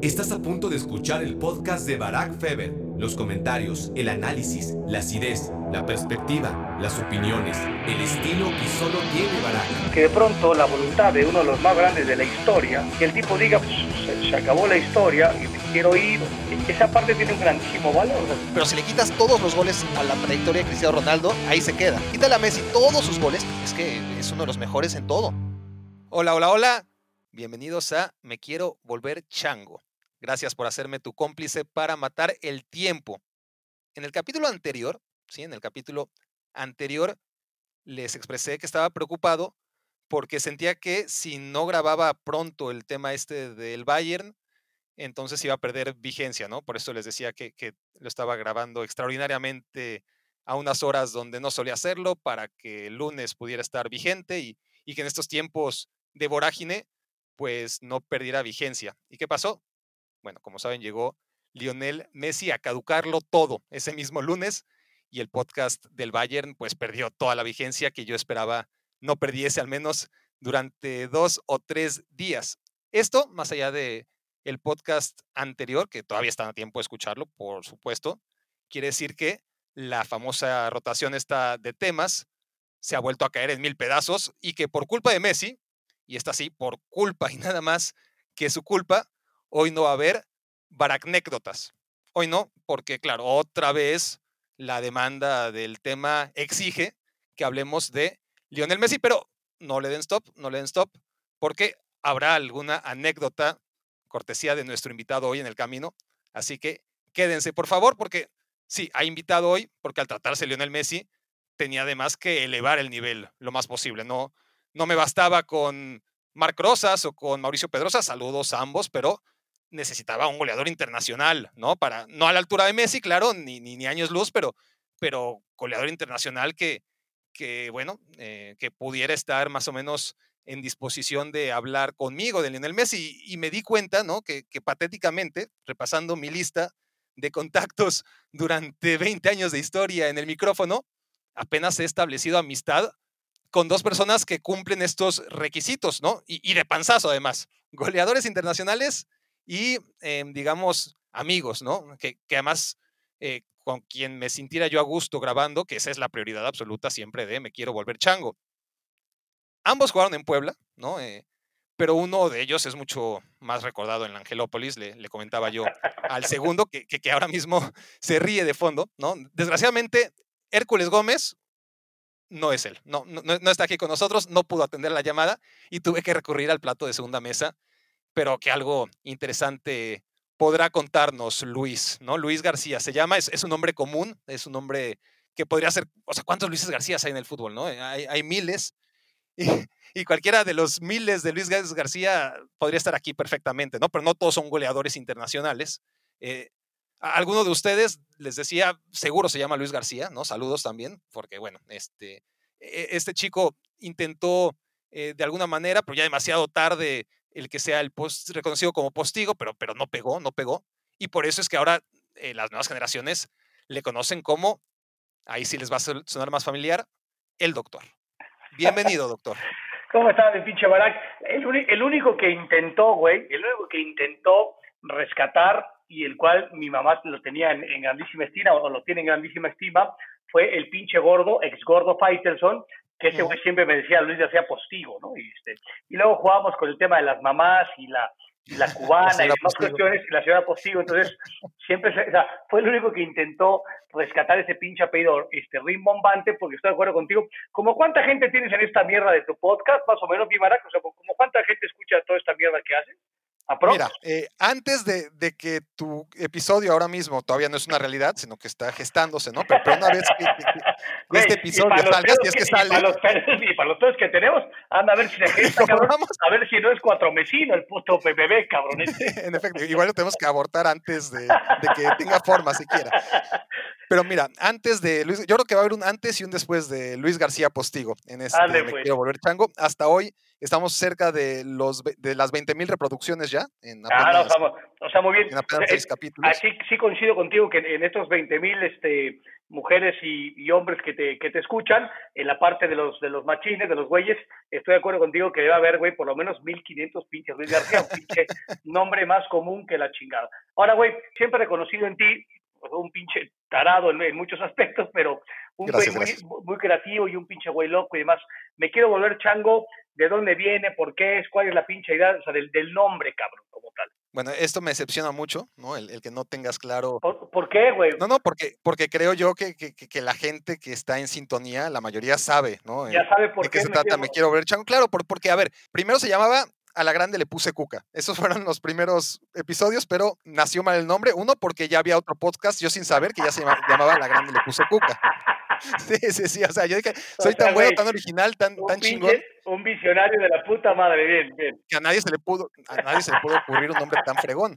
Estás a punto de escuchar el podcast de Barack Feber. Los comentarios, el análisis, la acidez, la perspectiva, las opiniones, el estilo que solo tiene Barack. Que de pronto la voluntad de uno de los más grandes de la historia, que el tipo diga, pues, se, se acabó la historia y me quiero ir, esa parte tiene un grandísimo valor. Pero si le quitas todos los goles a la trayectoria de Cristiano Ronaldo, ahí se queda. Quítale a Messi todos sus goles, es que es uno de los mejores en todo. Hola, hola, hola. Bienvenidos a Me Quiero Volver Chango. Gracias por hacerme tu cómplice para matar el tiempo. En el capítulo anterior, sí, en el capítulo anterior, les expresé que estaba preocupado porque sentía que si no grababa pronto el tema este del Bayern, entonces iba a perder vigencia, ¿no? Por eso les decía que, lo estaba grabando extraordinariamente a unas horas donde no solía hacerlo para que el lunes pudiera estar vigente y, y que en estos tiempos de vorágine, pues no perdiera vigencia. ¿Y qué pasó? Bueno, como saben, llegó Lionel Messi a caducarlo todo ese mismo lunes y el podcast del Bayern pues perdió toda la vigencia que yo esperaba no perdiese al menos durante dos o tres días. Esto, más allá de el podcast anterior, que todavía están a tiempo de escucharlo, por supuesto, quiere decir que la famosa rotación esta de temas se ha vuelto a caer en mil pedazos y que por culpa de Messi, y está así, por culpa y nada más que su culpa, Hoy no va a haber baracnécdotas. Hoy no, porque claro, otra vez la demanda del tema exige que hablemos de Lionel Messi, pero no le den stop, no le den stop, porque habrá alguna anécdota cortesía de nuestro invitado hoy en el camino. Así que quédense, por favor, porque sí, ha invitado hoy, porque al tratarse Lionel Messi, tenía además que elevar el nivel lo más posible. No, no me bastaba con Marc Rosas o con Mauricio Pedrosa, saludos a ambos, pero necesitaba un goleador internacional, ¿no? Para, no a la altura de Messi, claro, ni, ni, ni años luz, pero, pero goleador internacional que, que bueno, eh, que pudiera estar más o menos en disposición de hablar conmigo de Lionel Messi. Y, me di cuenta, ¿no? Que, que, patéticamente, repasando mi lista de contactos durante 20 años de historia en el micrófono, apenas he establecido amistad con dos personas que cumplen estos requisitos, ¿no? Y, y de panzazo, además. Goleadores internacionales y, eh, digamos, amigos, ¿no? Que, que además eh, con quien me sintiera yo a gusto grabando, que esa es la prioridad absoluta siempre de me quiero volver chango. Ambos jugaron en Puebla, ¿no? Eh, pero uno de ellos es mucho más recordado en la Angelópolis, le, le comentaba yo al segundo, que, que, que, ahora mismo se ríe de fondo, ¿no? Desgraciadamente, Hércules Gómez no es él, no, no, no está aquí con nosotros, no pudo atender la llamada y tuve que recurrir al plato de segunda mesa pero que algo interesante podrá contarnos Luis, ¿no? Luis García se llama, es, es un nombre común, es un nombre que podría ser, o sea, ¿cuántos Luises García hay en el fútbol, no? Hay, hay miles. Y, y, cualquiera de los miles de Luis García podría estar aquí perfectamente, ¿no? Pero no todos son goleadores internacionales. Eh, alguno de ustedes, les decía, seguro se llama Luis García, ¿no? Saludos también, porque bueno, este, e, este chico intentó eh, de alguna manera, pero ya demasiado tarde, el que sea el post reconocido como postigo, pero, pero no pegó, no pegó. Y por eso es que ahora eh, las nuevas generaciones le conocen como, ahí sí les va a sonar más familiar, el doctor. Bienvenido, doctor. ¿Cómo está, mi pinche Barack? El, el único que intentó, güey, el único que intentó rescatar y el cual mi mamá lo tenía en, en grandísima estima o lo tiene en grandísima estima fue el pinche gordo, ex gordo Faitelson, que ese güey siempre me decía Luis García Postigo, ¿no? Y, este, y luego jugábamos con el tema de las mamás y la, y la cubana la y demás cuestiones y la señora Postigo, entonces siempre, o sea, fue el único que intentó rescatar ese pinche apellido este, rimbombante, porque estoy de acuerdo contigo, como cuánta gente tienes en esta mierda de tu podcast, más o menos, Guimarac, o sea, como cuánta gente escucha toda esta mierda que haces. Mira, eh, antes de, de, que tu episodio ahora mismo todavía no es una realidad, sino que está gestándose, ¿no? Pero, pero una vez que, que, que Güey, este episodio salga, si es que, sale. Y para, los pedos, y para los pedos que tenemos, anda a ver si se gesta, cabrón, a ver si no es cuatro mesino el puto bebé, cabrón. En efecto, igual lo tenemos que abortar antes de, de que tenga forma siquiera. Pero mira, antes de Luis, yo creo que va a haber un antes y un después de Luis García Postigo en este Dale, Me pues. Quiero Volver Chango. Hasta hoy estamos cerca de, los, de las 20 mil reproducciones ya. En apenas, ah, no, estamos, o sea, muy bien. En apenas seis eh, capítulos. Así sí coincido contigo que en estos 20 mil este, mujeres y, hombres que te, que te escuchan, en la parte de los, de los machines, de los güeyes, estoy de acuerdo contigo que debe haber, güey, por lo menos 1500 pinches Luis García, un pinche nombre más común que la chingada. Ahora, güey, siempre he reconocido en ti un pinche tarado en, muchos aspectos, pero un güey muy, creativo y un pinche güey loco y demás. Me quiero volver chango, ¿de dónde viene? ¿Por qué es? ¿Cuál es la pinche idea? O sea, del, del nombre, cabrón, como tal. Bueno, esto me decepciona mucho, ¿no? El, que no tengas claro. ¿Por, qué, güey? No, no, porque, porque creo yo que, que, que, la gente que está en sintonía, la mayoría sabe, ¿no? Ya sabe por qué. qué se trata, me quiero ver chango. Claro, porque, a ver, primero se llamaba a la grande le puse Cuca. Esos fueron los primeros episodios, pero nació mal el nombre. Uno, porque ya había otro podcast, yo sin saber que ya se llamaba, la grande le puse Cuca. Sí, sí, sí. O sea, yo dije, soy tan bueno, tan original, tan, tan chingón. Un visionario de la puta madre, bien, bien. Que a nadie se le pudo, a nadie se le pudo ocurrir un nombre tan fregón.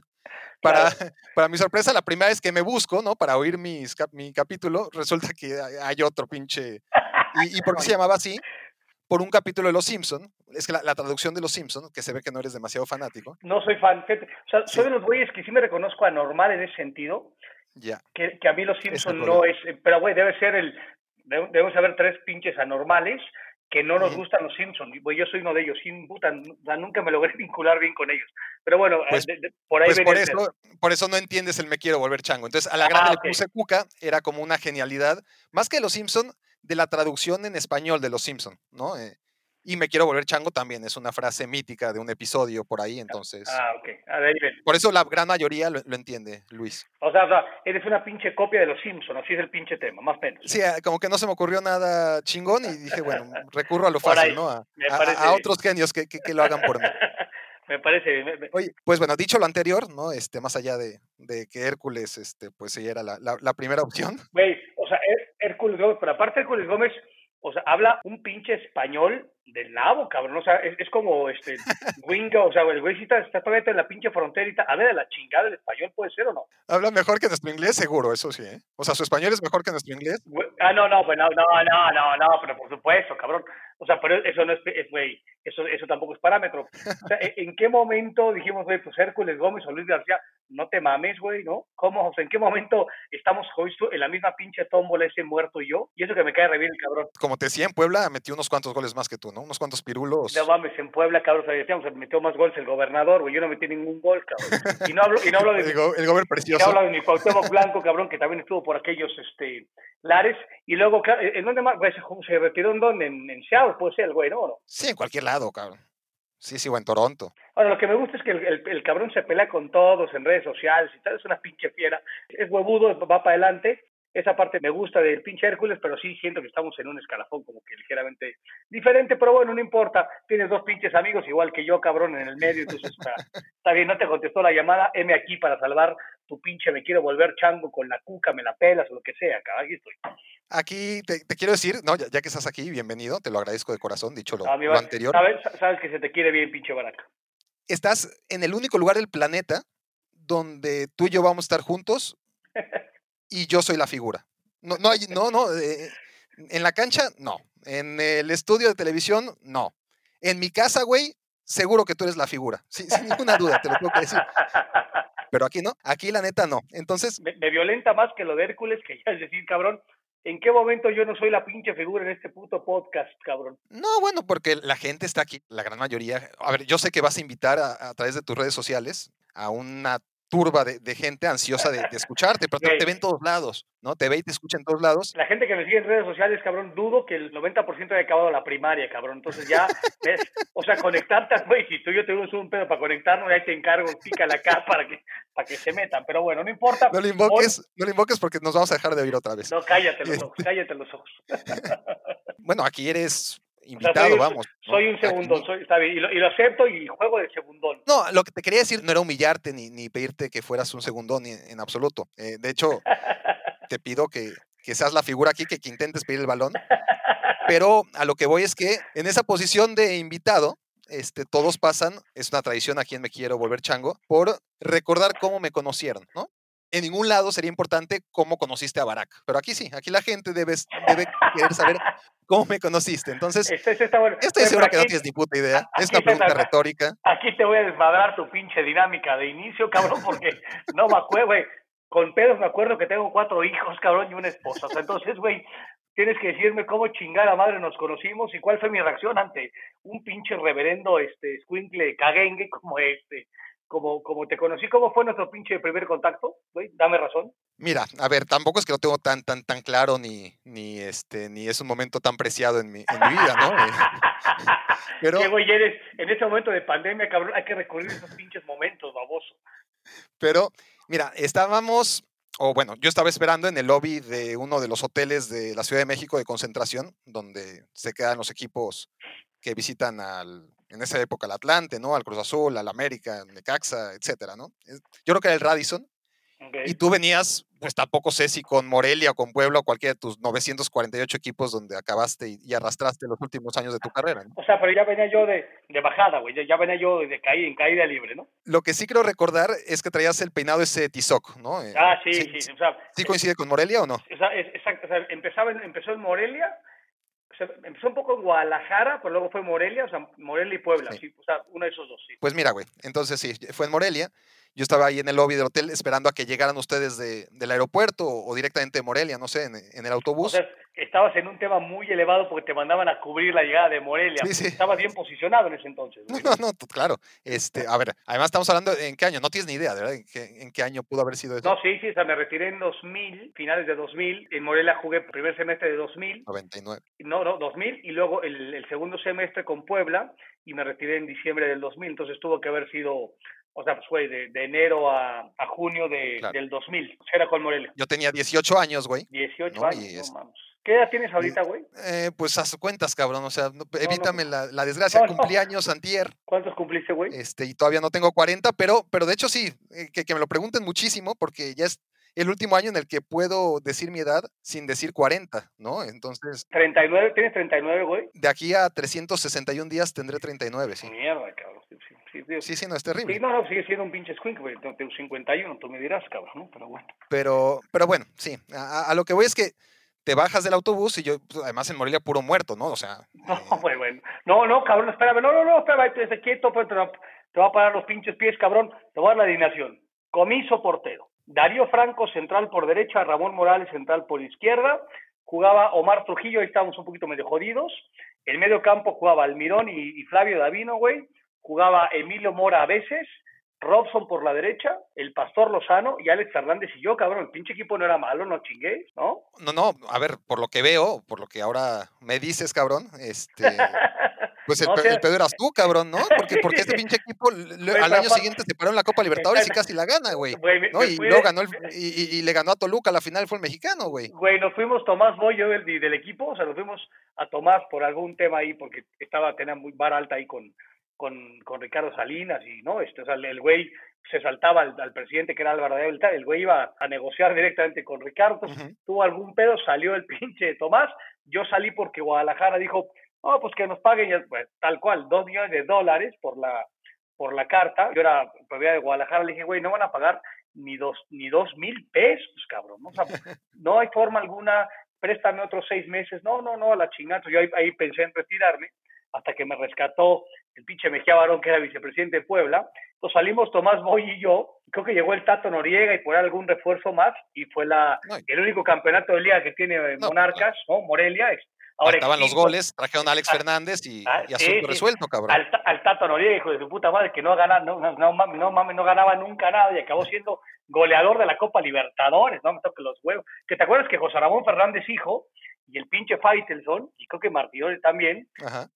Para, para mi sorpresa, la primera vez que me busco, ¿no? Para oír mis, mi capítulo, resulta que hay otro pinche. ¿Y, y por qué se llamaba así? Por un capítulo de Los Simpson. Es que la, traducción de Los Simpson, que se ve que no eres demasiado fanático. No soy fan. O sea, soy de los güeyes que sí me reconozco anormal en ese sentido. Ya. Que, a mí Los Simpson no es. Pero, güey, debe ser el. Debemos haber tres pinches anormales que no nos gustan los Simpsons. Yo soy uno de ellos, sin puta, nunca me logré vincular bien con ellos. Pero bueno, pues, por ahí pues por eso, por eso no entiendes el me quiero volver chango. Entonces, a la grande le puse cuca, era como una genialidad. Más que los Simpson, de la traducción en español de Los Simpson, ¿no? Eh, y me quiero volver chango también, es una frase mítica de un episodio por ahí, entonces. Ah, ok. A ver, Por eso la gran mayoría lo, entiende, Luis. O sea, o sea, eres una pinche copia de los Simpsons, así es el pinche tema, más o menos. Sí, ah, como que no se me ocurrió nada chingón y dije, bueno, recurro a lo fácil, ¿no? A, a, otros genios que, que, lo hagan por mí. me parece bien. Oye, pues bueno, dicho lo anterior, ¿no? Este, más allá de, de que Hércules, este, pues sí era la, la, primera opción. Güey, Hércules Gómez, pero aparte Hércules Gómez, o sea, habla un pinche español del nabo, cabrón. O sea, es, como este Wingo, o sea, el güey está, está todavía en la pinche fronterita. A ver, de la chingada el español puede ser o no. Habla mejor que nuestro inglés, seguro, eso sí, ¿eh? O sea, su español es mejor que nuestro inglés. Ah, no, no, pues no, no, no, no, no, pero por supuesto, cabrón. O sea, pero eso no es, güey, eso, eso tampoco es parámetro. O sea, ¿en qué momento dijimos, güey, pues Hércules Gómez o Luis García, no te mames, güey, ¿no? ¿Cómo? O sea, ¿en qué momento estamos justo en la misma pinche tómbola ese muerto y yo? Y eso que me cae re bien el cabrón. Como te decía, en Puebla metió unos cuantos goles más que tú, ¿no? Unos cuantos pirulos. No mames, en Puebla, cabrón, o sea, decíamos, metió más goles el gobernador, güey, yo no metí ningún gol, cabrón. Y no hablo, y no hablo de... el, go el gobernador precioso. Y no hablo de mi Cuauhtémoc Blanco, cabrón, que también estuvo por aquellos, este, lares, y luego, ¿en dónde más? Güey, se retiró en dónde? En, en Seattle, puede ser el güey, ¿no? Sí, en cualquier lado, cabrón. Sí, sí, o en Toronto. Ahora, lo que me gusta es que el, el, cabrón se pelea con todos en redes sociales y tal, es una pinche fiera. Es huevudo, va para adelante. Esa parte me gusta del pinche Hércules, pero sí siento que estamos en un escalafón como que ligeramente diferente, pero bueno, no importa. Tienes dos pinches amigos igual que yo, cabrón, en el medio, entonces está, está bien, no te contestó la llamada, M aquí para salvar tu pinche, me quiero volver chango con la cuca, me la pelas o lo que sea, cabrón, aquí estoy. Aquí te, quiero decir, no, ya, que estás aquí, bienvenido, te lo agradezco de corazón, dicho lo, anterior. Sabes, sabes que se te quiere bien, pinche baraca. Estás en el único lugar del planeta donde tú y yo vamos a estar juntos y yo soy la figura. No, no, hay, no, no. Eh, en la cancha, no. En el estudio de televisión, no. En mi casa, güey, seguro que tú eres la figura. sin ninguna duda, te lo tengo que decir. Pero aquí no, aquí la neta no. Entonces. Me, me violenta más que lo de Hércules, que ya es decir, cabrón, ¿En qué momento yo no soy la pinche figura en este puto podcast, cabrón? No, bueno, porque la gente está aquí, la gran mayoría. A ver, yo sé que vas a invitar a, través de tus redes sociales a una turba de, gente ansiosa de, escucharte, pero te ve en todos lados, ¿no? Te ve y te escucha en todos lados. La gente que me sigue en redes sociales, cabrón, dudo que el 90% haya acabado la primaria, cabrón. Entonces ya, ¿ves? O sea, conectarte, güey, si tú y yo tenemos un pedo para conectarnos, ahí te encargo, pica la cara para que, para que se metan. Pero bueno, no importa. No le invoques, no le invoques porque nos vamos a dejar de oír otra vez. No, cállate los ojos, cállate los ojos. bueno, aquí eres invitado, vamos. Soy un segundón, soy, está bien, y, lo, acepto y juego de segundón. No, lo que te quería decir no era humillarte ni, ni pedirte que fueras un segundón en, en absoluto. Eh, de hecho, te pido que, que, seas la figura aquí, que, que intentes pedir el balón. Pero a lo que voy es que en esa posición de invitado, este, todos pasan, es una tradición a quien Me Quiero Volver Chango, por recordar cómo me conocieron, ¿no? En ningún lado sería importante cómo conociste a Barack. Pero aquí sí, aquí la gente debe, debe querer saber cómo me conociste. Entonces, este, este está bueno. estoy seguro que no tienes ni puta idea. Es una pregunta retórica. Aquí te voy a desmadrar tu pinche dinámica de inicio, cabrón, porque no me acuerdo, güey. con pedos me acuerdo que tengo cuatro hijos, cabrón, y una esposa. O sea, entonces, güey, tienes que decirme cómo chingada madre nos conocimos y cuál fue mi reacción ante un pinche reverendo este squinkle caguengue como este como, como te conocí, ¿cómo fue nuestro pinche primer contacto? Güey, dame razón. Mira, a ver, tampoco es que lo tengo tan, tan, tan claro, ni, ni este, ni es un momento tan preciado en mi, en mi vida, ¿no? Pero. ¿Qué güey eres? En ese momento de pandemia, cabrón, hay que recurrir a esos pinches momentos, baboso. Pero, mira, estábamos o bueno, yo estaba esperando en el lobby de uno de los hoteles de la Ciudad de México de concentración, donde se quedan los equipos que visitan al, en esa época al Atlante, ¿no? Al Cruz Azul, al América, al Necaxa, etcétera, ¿no? Yo creo que era el Radisson. Y tú venías, pues tampoco sé si con Morelia o con Puebla o cualquiera de tus 948 equipos donde acabaste y, arrastraste los últimos años de tu carrera. ¿no? O sea, pero ya venía yo de, de bajada, güey, ya, venía yo de caída, en caída libre, ¿no? Lo que sí creo recordar es que traías el peinado ese tizoc, ¿no? Eh, ah, sí, sí. sí, o sea, ¿Sí coincide con Morelia o no? Exacto, o sea, empezaba, empezó en Morelia empezó un poco en Guadalajara, pero luego fue Morelia, o sea, Morelia y Puebla, sí. o sea, uno de esos dos, sí. Pues mira, güey, entonces sí, fue en Morelia. Yo estaba ahí en el lobby del hotel esperando a que llegaran ustedes de, del aeropuerto o, directamente de Morelia, no sé, en, el autobús. O sea, estabas en un tema muy elevado porque te mandaban a cubrir la llegada de Morelia. Sí, sí. Estabas bien posicionado en ese entonces. No, no, no, claro. Este, a ver, además estamos hablando en qué año, no tienes ni idea, ¿verdad? ¿En qué, en qué año pudo haber sido eso? No, sí, sí, o sea, me retiré en 2000, finales de 2000. En Morelia jugué primer semestre de 2000. 99. No, no, 2000 y luego el, el segundo semestre con Puebla y me retiré en diciembre del 2000. Entonces tuvo que haber sido o sea, pues fue de, enero a, a junio de, del 2000. Era con Morelia. Yo tenía 18 años, güey. 18 años, no, ¿Qué edad tienes ahorita, güey? Eh, pues haz cuentas, cabrón. O sea, evítame la, la, desgracia. Cumplí años antier. ¿Cuántos cumpliste, güey? Este, y todavía no tengo 40, pero, pero de hecho sí, eh, que, que me lo pregunten muchísimo porque ya es el último año en el que puedo decir mi edad sin decir 40, ¿no? Entonces... 39, ¿tienes 39, güey? De aquí a 361 días tendré 39, sí. Mierda, cabrón. Sí, sí, no, es terrible. Sí, no, no, sigue siendo un pinche squink, güey. Tengo 51, tú me dirás, cabrón, ¿no? Pero bueno. Pero, pero bueno, sí. A, lo que voy es que te bajas del autobús y yo, pues, además en Morelia, puro muerto, ¿no? O sea. No, eh... bueno. No, no, cabrón, espérame. No, no, no, espérame, esté quieto, pues, te, va, te va a parar los pinches pies, cabrón. Te voy a dar la alineación. Comiso portero. Darío Franco, central por derecha, Ramón Morales, central por izquierda. Jugaba Omar Trujillo, ahí estábamos un poquito medio jodidos. En medio campo jugaba Almirón y, y Flavio Davino, güey jugaba Emilio Mora a veces, Robson por la derecha, el Pastor Lozano y Alex Fernández y yo, cabrón. El pinche equipo no era malo, no chingué, ¿no? No, no, a ver, por lo que veo, por lo que ahora me dices, cabrón, este. Pues el, pedo eras tú, cabrón, ¿no? Porque, porque este pinche equipo al año siguiente se paró en la Copa Libertadores y casi la gana, güey. ¿no? Y, luego ganó y, le ganó a Toluca, la final fue el mexicano, güey. Güey, nos fuimos Tomás Boyo del, del equipo, o sea, nos fuimos a Tomás por algún tema ahí, porque estaba, tenía muy bar alta ahí con, con, con Ricardo Salinas y no, este, o sea, el güey se saltaba al, presidente que era Álvaro de Avila, el güey iba a negociar directamente con Ricardo, tuvo algún pedo, salió el pinche Tomás, yo salí porque Guadalajara dijo, oh, pues que nos paguen, pues, tal cual, dos millones de dólares por la, por la carta, yo era propiedad de Guadalajara, le dije, güey, no van a pagar ni dos, ni dos mil pesos, cabrón, ¿no? no hay forma alguna, préstame otros seis meses, no, no, no, a la chingada, yo ahí, ahí pensé en retirarme, hasta que me rescató el pinche Mejía Barón, que era vicepresidente de Puebla. Entonces salimos Tomás Boy y yo, creo que llegó el Tato Noriega y por algún refuerzo más, y fue la, el único campeonato de liga que tiene Monarcas, ¿no? Morelia. Ahora Estaban los goles, trajeron a Alex ah, Fernández y, ah, y resuelto, cabrón. Al, Tato Noriega, hijo de su puta madre, que no ganaba, no, no, no, no, no ganaba nunca nada y acabó siendo goleador de la Copa Libertadores, no me toque los huevos. Que te acuerdas que José Ramón Fernández, hijo, y el pinche Faitelson, y creo que Martínez también, Ajá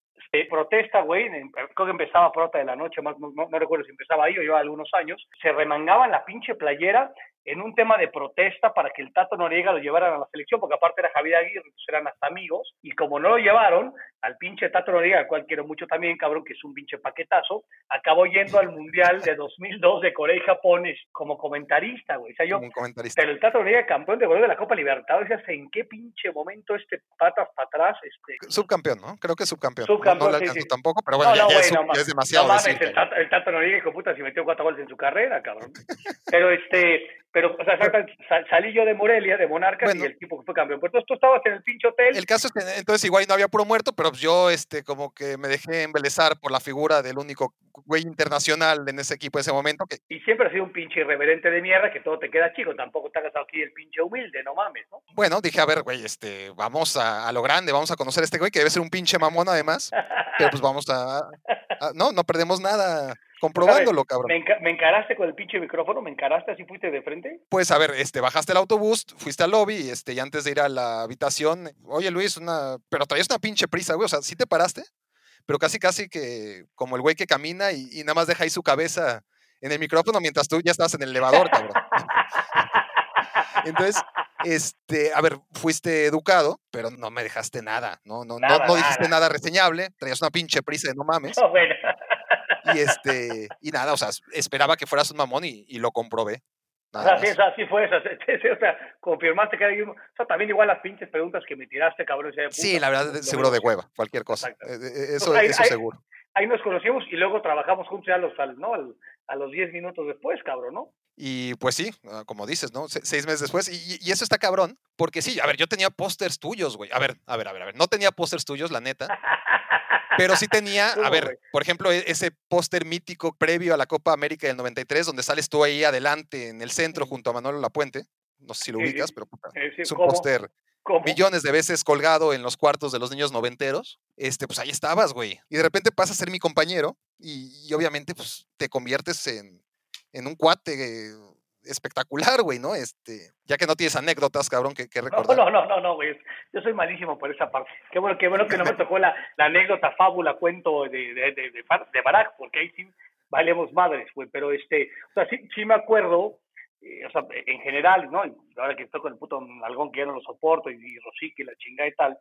protesta, güey, creo que empezaba por otra de la noche, más, no, no, recuerdo si empezaba ahí o llevaba algunos años, se remangaban la pinche playera en un tema de protesta para que el Tato Noriega lo llevaran a la selección, porque aparte era Javier Aguirre, pues eran hasta amigos, y como no lo llevaron, al pinche Tato Noriega, al cual quiero mucho también, cabrón, que es un pinche paquetazo, acabó yendo al Mundial de 2002 de Corea y Japón como comentarista, güey. O sea, yo, Pero el Tato Noriega, campeón de de la Copa Libertadores, ¿en qué pinche momento este patas para atrás? Este... Subcampeón, ¿no? Creo que subcampeón. subcampeón no, le tampoco, pero bueno, ya, es, demasiado. el, Tato, Noriega, hijo puta, si metió cuatro goles en su carrera, cabrón. pero este pero, o sea, salí yo de Morelia, de Monarca, y el tipo que fue campeón. Pero tú estabas en el pinche hotel. El caso es que entonces igual no había puro muerto, pero pues yo, este, como que me dejé embelezar por la figura del único güey internacional en ese equipo en ese momento. Que... Y siempre ha sido un pinche irreverente de mierda que todo te queda chico. Tampoco te hagas aquí el pinche humilde, no mames, ¿no? Bueno, dije, a ver, güey, este, vamos a, a lo grande, vamos a conocer a este güey que debe ser un pinche mamón además. pero pues vamos a, a no, no perdemos nada comprobándolo, cabrón. ¿Me, encaraste con el pinche micrófono? ¿Me encaraste así fuiste de frente? Pues a ver, este, bajaste el autobús, fuiste al lobby, este, y antes de ir a la habitación, oye Luis, una, pero traías una pinche prisa, güey, o sea, ¿sí te paraste? Pero casi, casi que como el güey que camina y, nada más deja ahí su cabeza en el micrófono mientras tú ya estás en el elevador, cabrón. Entonces, este, a ver, fuiste educado, pero no me dejaste nada, no, no, no, dijiste nada. reseñable, traías una pinche prisa de no mames. bueno. Y este, y nada, o sea, esperaba que fueras un mamón y, y lo comprobé. Así, así fue, eso, o sea, confirmaste que hay o sea, también igual las pinches preguntas que me tiraste, cabrón. sí, la verdad, seguro de hueva, cualquier cosa. Eh, eh, eso, eso seguro. Ahí nos conocimos y luego trabajamos juntos ya los, ¿no? a los 10 minutos después, cabrón, ¿no? Y pues sí, ah, como dices, ¿no? seis meses después. Y, y, eso está cabrón, porque sí, a ver, yo tenía pósters tuyos, güey. A ver, a ver, a ver, a ver. No tenía pósters tuyos, la neta. Pero sí tenía, a ver, por ejemplo, e, ese póster mítico previo a la Copa América del 93, donde sales tú ahí adelante en el centro junto a Manuel Lapuente. No sé si lo ubicas, pero es un póster millones de veces colgado en los cuartos de los niños noventeros. Este, pues ahí estabas, güey. Y de repente pasas a ser mi compañero y, obviamente, pues te conviertes en, en un cuate espectacular, güey, ¿no? Este, ya que no tienes anécdotas, cabrón, que, que recordar. No, no, no, no, güey. Yo soy malísimo por esa parte. Qué bueno, qué bueno que no me tocó la, la anécdota, fábula, cuento de, de, de, de, Barack, porque ahí sí valemos madres, güey. Pero este, o sea, sí, sí me acuerdo, eh, o sea, en general, ¿no? Ahora que estoy con el puto algón que ya no lo soporto y, y Rosique la chingada y tal,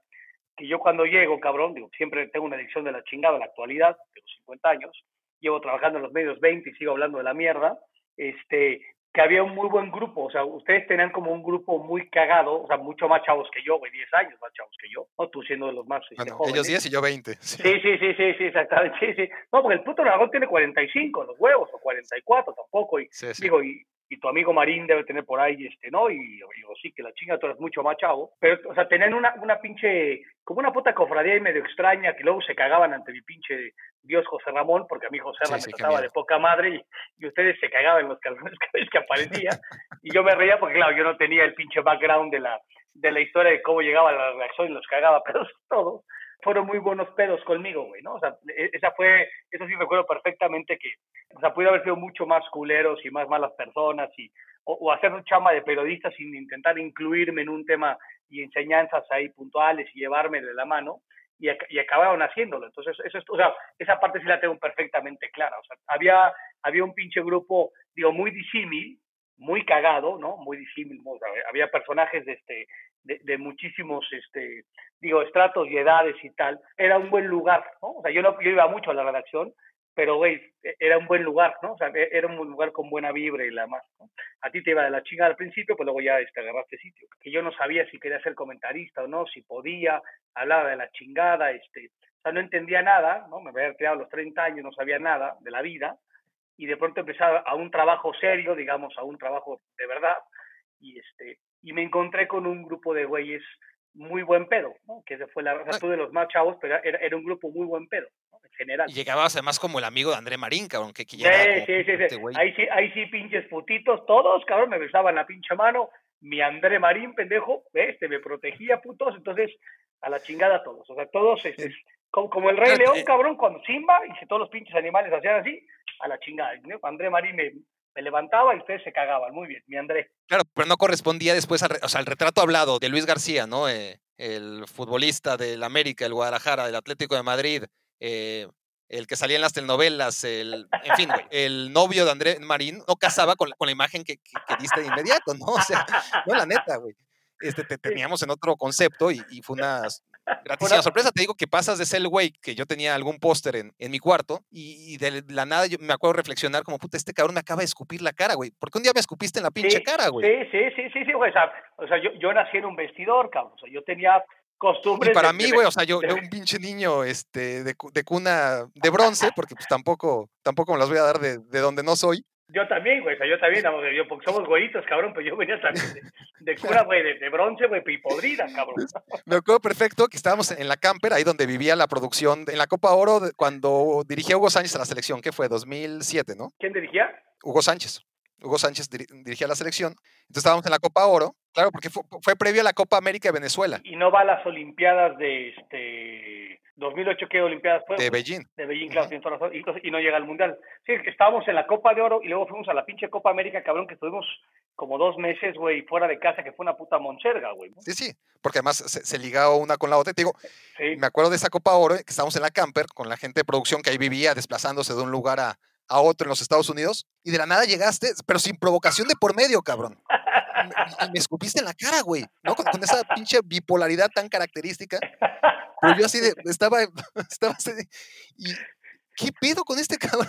que yo cuando llego, cabrón, digo, siempre tengo una adicción de la chingada en la actualidad, tengo 50 años, llevo trabajando en los medios 20 y sigo hablando de la mierda, este, que había un muy buen grupo, o sea, ustedes tenían como un grupo muy cagado, o sea, mucho más chavos que yo, güey, 10 años más chavos que yo, ¿no? Tú siendo de los más este, jóvenes. Ellos 10 y yo 20. Sí. sí, sí, sí, sí, exactamente, sí, sí. No, porque el puto dragón tiene 45 los huevos, o 44 tampoco, y digo, y, y tu amigo Marín debe tener por ahí, este, ¿no? Y digo, sí, que la chinga tú eres mucho más chavo, pero, o sea, tenían una, una pinche, como una puta cofradía y medio extraña, que luego se cagaban ante mi pinche Dios José Ramón, porque a mí José Ramón me trataba de poca madre y, ustedes se cagaban en los calzones cada vez que aparecía. y yo me reía porque, claro, yo no tenía el pinche background de la, de la historia de cómo llegaba la reacción y los cagaba, pero todo. Fueron muy buenos pedos conmigo, güey, ¿no? O sea, e, esa fue, eso sí recuerdo perfectamente que, o sea, pude haber sido mucho más culeros y más malas personas y, o, hacer un chama de periodista sin intentar incluirme en un tema y enseñanzas ahí puntuales y llevarme de la mano y, y, acabaron haciéndolo. Entonces, eso o sea, esa parte sí la tengo perfectamente clara. O sea, había, había un pinche grupo, digo, muy disímil, muy cagado, ¿no? Muy disímil. había personajes de, este, de, muchísimos, este, digo, estratos y edades y tal. Era un buen lugar, ¿no? O sea, yo, no, iba mucho a la redacción pero güey, e, era un buen lugar, ¿no? O sea, e, era un lugar con buena vibra y la más, ¿no? A ti te iba de la chingada al principio, pues luego ya este, agarraste sitio. Que yo no sabía si quería ser comentarista o no, si podía, hablaba de la chingada, este, o sea, no entendía nada, ¿no? Me había creado a los 30 años, no sabía nada de la vida, y de pronto empezaba a un trabajo serio, digamos, a un trabajo de verdad, y este, y me encontré con un grupo de güeyes muy buen pedo, ¿no? Que fue la raza de los más chavos, pero era, era un grupo muy buen pedo general. Y llegabas además como el amigo de André Marín, cabrón, que, que sí, sí, sí, este Ahí sí, ahí sí, pinches putitos, todos, cabrón, me besaban la pinche mano. Mi André Marín, pendejo, este me protegía, putos, entonces a la chingada todos. O sea, todos, es, como, el Rey León, eh cabrón, cuando Simba y si todos los pinches animales hacían así, a la chingada. André Marín me, me levantaba y ustedes se cagaban. Muy bien, mi André. Claro, pero no correspondía después, o sea, al retrato hablado de Luis García, ¿no? Eh, el futbolista del América, el Guadalajara, del Atlético de Madrid, eh, el que salía en las telenovelas, el, en fin, el novio de André Marín, no casaba con la, con la imagen que, que, diste de inmediato, ¿no? O sea, no, la neta, güey. Este, te teníamos en otro concepto y, y fue una gratísima sorpresa. Te digo que pasas de ser el güey que yo tenía algún póster en, en, mi cuarto y, de la nada yo me acuerdo reflexionar como, puta, este cabrón me acaba de escupir la cara, güey. ¿Por qué un día me escupiste en la pinche cara, güey? Sí, sí, sí, sí, sí, güey. O sea, o sea yo, yo nací en un vestidor, cabrón. O sea, yo tenía costumbres. Y para mí, güey, o sea, yo, yo, un pinche niño este, de, de, cuna de bronce, porque pues tampoco, tampoco me las voy a dar de, de donde no soy. Yo también, güey, o sea, yo también, yo, porque somos güeyitos, cabrón, pues yo venía también de, cura, güey, de, bronce, güey, y podrida, cabrón. Me acuerdo perfecto que estábamos en la camper, ahí donde vivía la producción, en la Copa Oro, cuando dirigía Hugo Sánchez a la selección, ¿qué fue? 2007, ¿no? ¿Quién dirigía? Hugo Sánchez. Hugo Sánchez dirigía la selección. Entonces estábamos en la Copa Oro, claro, porque fue, fue previo a la Copa América de Venezuela. Y no va a las Olimpiadas de este 2008 ¿qué Olimpiadas fue? De Beijing. De Beijing, claro, y, no llega al Mundial. Sí, estábamos en la Copa de Oro y luego fuimos a la pinche Copa América, cabrón, que estuvimos como dos meses, güey, fuera de casa, que fue una puta moncherga, güey. Sí, sí, porque además se, se, ligaba una con la otra. Te digo, me acuerdo de esa Copa Oro, que estábamos en la camper con la gente de producción que ahí vivía, desplazándose de un lugar a, a otro en los Estados Unidos, y de la nada llegaste, pero sin provocación de por medio, cabrón. Y me escupiste en la cara, güey, ¿no? Con, con esa pinche bipolaridad tan característica. Pero yo así de, estaba, estaba así de, y, ¿qué pedo con este cabrón?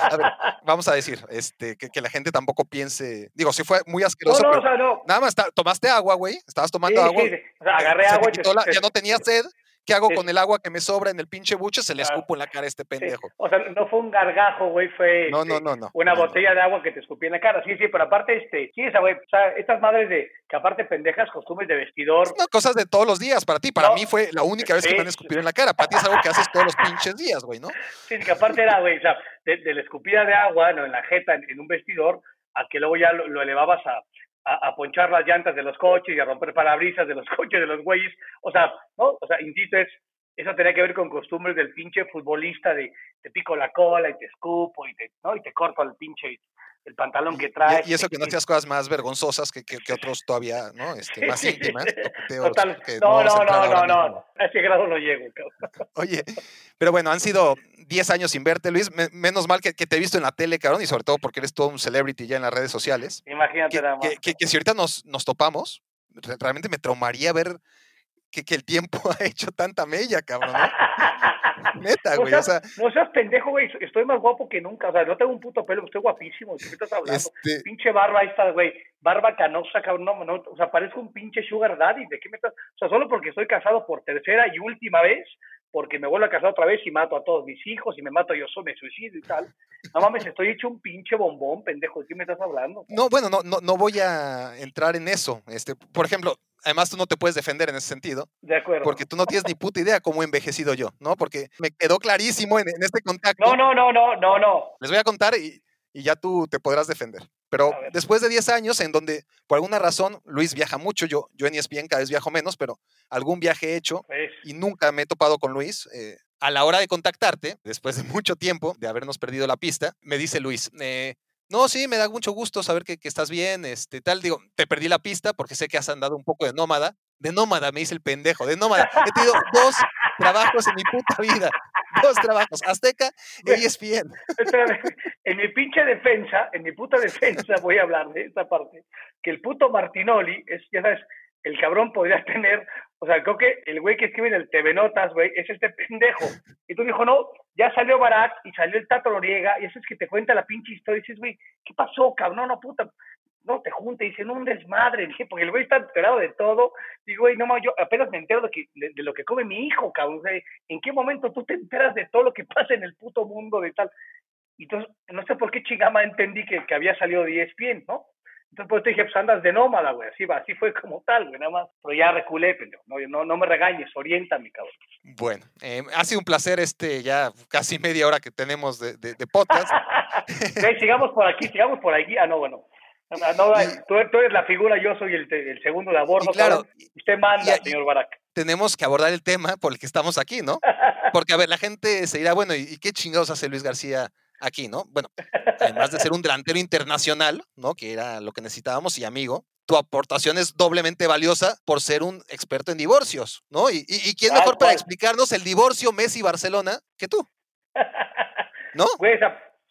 A ver, vamos a decir, este, que, que la gente tampoco piense, digo, si fue muy asqueroso, no, no, pero o sea, no. nada más, tomaste agua, güey, estabas tomando Sí, agua. sí, sí. O sea, agarré se agua la- te- ya no tenía sed. ¿Qué hago con el agua que me sobra en el pinche buche? Se le escupo en la cara a este pendejo. O sea, no fue un gargajo, güey, fue No, este, no, no, no. una botella de agua que te escupí en la cara. Sí, sí, pero aparte, este, sí, esa, güey, o sea, estas madres de, que aparte pendejas, costumbres de vestidor. No, cosas de todos los días. Para ti, para mí fue la única vez que me han escupido en la cara. Para ti es algo que haces todos los pinches días, güey, ¿no? Sí, que aparte era, güey, o sea, de, la escupida de agua ¿no? en la jeta, en, en un vestidor, a que luego ya lo, lo elevabas a, a, a ponchar las llantas de los coches y a romper parabrisas de los coches de los güeyes. O sea, ¿no? O sea, insisto, eso tenía que ver con costumbres del pinche futbolista de te pico la cola y te escupo y te, ¿no? y te corto el pinche el pantalón que traes. Y, y eso que no hacías cosas más vergonzosas que, que, que otros todavía, ¿no? Este, más íntimas. Total. No, no, no, no, no. A ese grado no llego, cabrón. Oye, pero bueno, han sido 10 años sin verte, Luis. Me- menos mal que, que te he visto en la tele, cabrón, y sobre todo porque eres todo un celebrity ya en las redes sociales. Imagínate Que, nada más. que- si ahorita nos, nos topamos, re- realmente me traumaría ver que, que el tiempo ha hecho tanta mella, cabrón. ¿no? Neta, No güey. O seas, sea, no seas pendejo, güey. Estoy más guapo que nunca. O sea, no tengo un puto pelo, estoy guapísimo. ¿De qué estás hablando? este, Pinche barba está, güey. Barba canosa, cabrón. No, no, o sea, parezco un pinche sugar daddy. ¿De qué me estás? O sea, solo porque estoy casado por tercera y última vez, porque me vuelvo a casar otra vez y mato a todos mis hijos y me mato yo solo, me suicido y tal. No mames, estoy hecho un pinche bombón, pendejo. ¿De qué me estás hablando? no, bueno, no, no, no voy a entrar en eso. Este, por ejemplo, además tú no te puedes defender en ese sentido. De acuerdo. Porque tú no tienes ni puta idea cómo he envejecido yo, ¿no? Porque me quedó clarísimo en, en este contacto. No, no, no, no, no, no. Les voy a contar y, y ya tú te podrás defender. Pero después de 10 años en donde, por alguna razón, Luis viaja mucho, yo, yo en ESPN cada vez viajo menos, pero algún viaje he hecho y nunca me he topado con Luis. eh, a la hora de contactarte, después de mucho tiempo de habernos perdido la pista, me dice Luis, eh, no, sí, me da mucho gusto saber que, que estás bien, este, tal. Digo, te perdí la pista porque sé que has andado un poco de nómada. De nómada, me dice el pendejo, de nómada. He tenido dos trabajos en mi puta vida. Dos trabajos, Azteca e ESPN. Espérame, en mi pinche defensa, en mi puta defensa voy a hablar de esta parte, que el puto Martinoli es, ya sabes, el cabrón podría tener, o sea, creo que el güey que escribe en el TV Notas, güey, es este pendejo. Y tú dijo, no, ya salió Barak y salió el Tato Noriega, y eso es que te cuenta la pinche historia, y dices, güey, ¿qué pasó, cabrón? No, no, puta, no te junte, dicen, un desmadre, porque el güey está enterado de todo. Digo, güey, no yo apenas me entero de, que, de, lo que come mi hijo, cabrón. ¿En qué momento tú te enteras de todo lo que pasa en el puto mundo de tal? Entonces, no sé por qué chingama entendí que, había salido de ESPN, ¿no? Entonces, pues te dije, pues andas de nómada, güey. Así va, así fue como tal, güey, nada más. Pero ya reculé, pendejo. No, no, no me regañes, oriéntame, cabrón. Bueno, eh, ha sido un placer este ya casi media hora que tenemos de, de- de podcast. Sigamos por aquí, sigamos por aquí. Ah, no, bueno. Ah, no, tú, tú eres la figura, yo soy el, segundo de a bordo. Y claro, cabrón. Usted manda, y- señor Barak. tenemos que abordar el tema por el que estamos aquí, ¿no? Porque, a ver, la gente se dirá, bueno, ¿y, y qué chingados hace Luis García aquí, no? Bueno, además de ser un delantero internacional, ¿no? Que era lo que necesitábamos y amigo, tu aportación es doblemente valiosa por ser un experto en divorcios, ¿no? ¿Y, y, y quién mejor para explicarnos el divorcio Messi-Barcelona que tú, ¿no? Güey,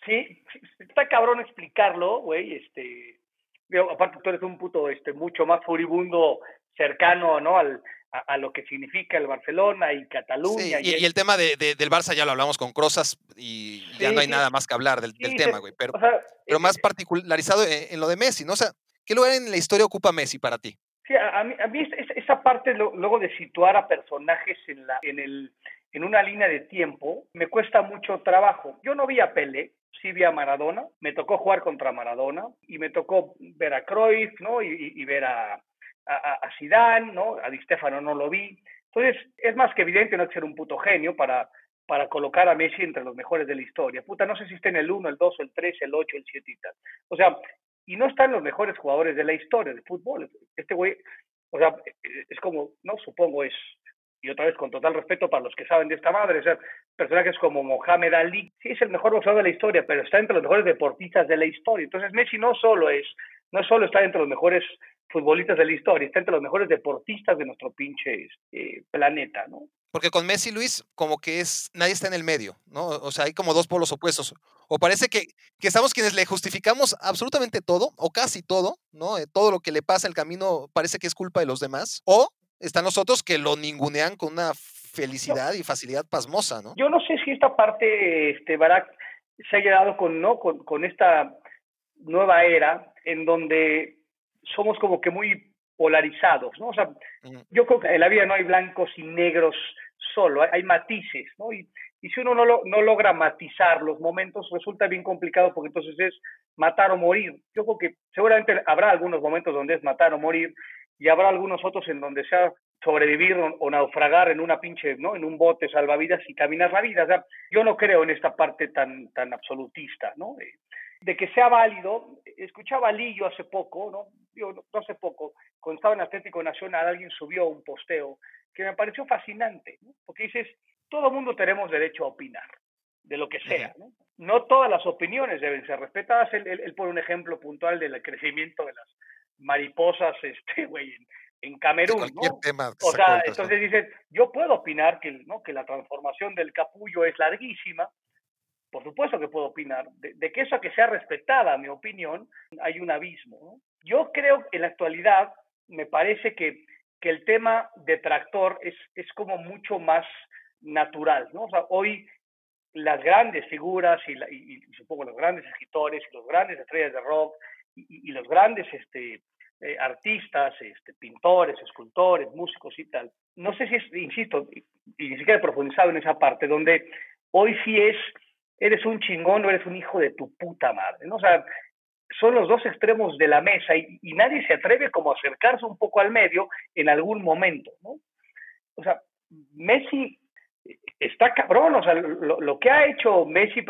sí, sí, está cabrón explicarlo, güey, este, digo, aparte tú eres un puto, este, mucho más furibundo, cercano, ¿no? Al, a, a lo que significa el Barcelona y Sí, Cataluña. y, y el tema de, de- del Barça ya lo hablamos con Crozas y ya Sí, no hay sí. nada más que hablar del, tema, güey. Pero, o sea, pero eh, más eh, particularizado en, en lo de Messi, ¿no? O sea, ¿qué lugar en la historia ocupa Messi para ti? Sí, a, mí, a mí es- es- esa parte lo- luego de situar a personajes en la en el en una línea de tiempo me cuesta mucho trabajo. Yo no vi a Pele, sí vi a Maradona, me tocó jugar contra Maradona y me tocó ver a Cruyff, ¿no? Y, ver a, a, Zidane, ¿no? A Di Stefano no lo vi. Entonces, es más que evidente no ser un puto genio para, para colocar a Messi entre los mejores de la historia. Puta, no sé si está en el 1, el 2, el 3, el 8, el 7 y tal. O sea, y no están los mejores jugadores de la historia del fútbol. Este güey, o sea, es como, no, supongo es, y otra vez con total respeto para los que saben de esta madre, o sea, personajes como Mohamed Ali, sí es el mejor boxeador de la historia, pero está entre los mejores deportistas de la historia. Entonces Messi no solo es, no solo está entre los mejores futbolistas de la historia, está entre los mejores deportistas de nuestro pinche eh, planeta, ¿no? Porque con Messi, Luis, como que es, nadie está en el medio, ¿no? O sea, hay como dos polos opuestos. O parece que, que estamos quienes le justificamos absolutamente todo, o casi todo, ¿no? Eh, todo lo que le pasa el camino parece que es culpa de los demás. O están nosotros que lo ningunean con una felicidad y facilidad pasmosa, ¿no? Yo no sé si esta parte, este, Barack, se ha llegado con, ¿no? Con, con esta nueva era en donde somos como que muy polarizados, ¿no? O sea, yo creo que en la vida no hay blancos y negros solo, hay, matices, ¿no? Y, y si uno no, no logra matizar los momentos, resulta bien complicado porque entonces es matar o morir. Yo creo que seguramente habrá algunos momentos donde es matar o morir y habrá algunos otros en donde sea sobrevivir o, naufragar en una pinche, ¿no? En un bote salvavidas y caminar la vida. O sea, yo no creo en esta parte tan, tan absolutista, ¿no? de que sea válido. Escuchaba a Lillo hace poco, ¿no? Yo, no hace poco, cuando estaba en Atlético Nacional, alguien subió un posteo que me pareció fascinante, ¿no? porque dices, todo mundo tenemos derecho a opinar, de lo que sea, ¿no? No todas las opiniones deben ser respetadas. Él, él, pone un ejemplo puntual del crecimiento de las mariposas, este, güey, en, en Camerún, ¿no? o sea, entonces dices, yo puedo opinar que, ¿no? que la transformación del capullo es larguísima, por supuesto que puedo opinar, de, que eso que sea respetada mi opinión, hay un abismo. Yo creo que en la actualidad me parece que, que el tema de tractor es, es como mucho más natural. ¿no? O sea, hoy las grandes figuras y, y, supongo los grandes escritores y los grandes estrellas de rock y, los grandes este, eh, artistas, este, pintores, escultores, músicos y tal. No sé si es, insisto, y, ni siquiera he profundizado en esa parte, donde hoy sí es eres un chingón o eres un hijo de tu puta madre, ¿no? O sea, son los dos extremos de la mesa y, nadie se atreve como a acercarse un poco al medio en algún momento, ¿no? O sea, Messi está cabrón, o sea, lo, que ha hecho Messi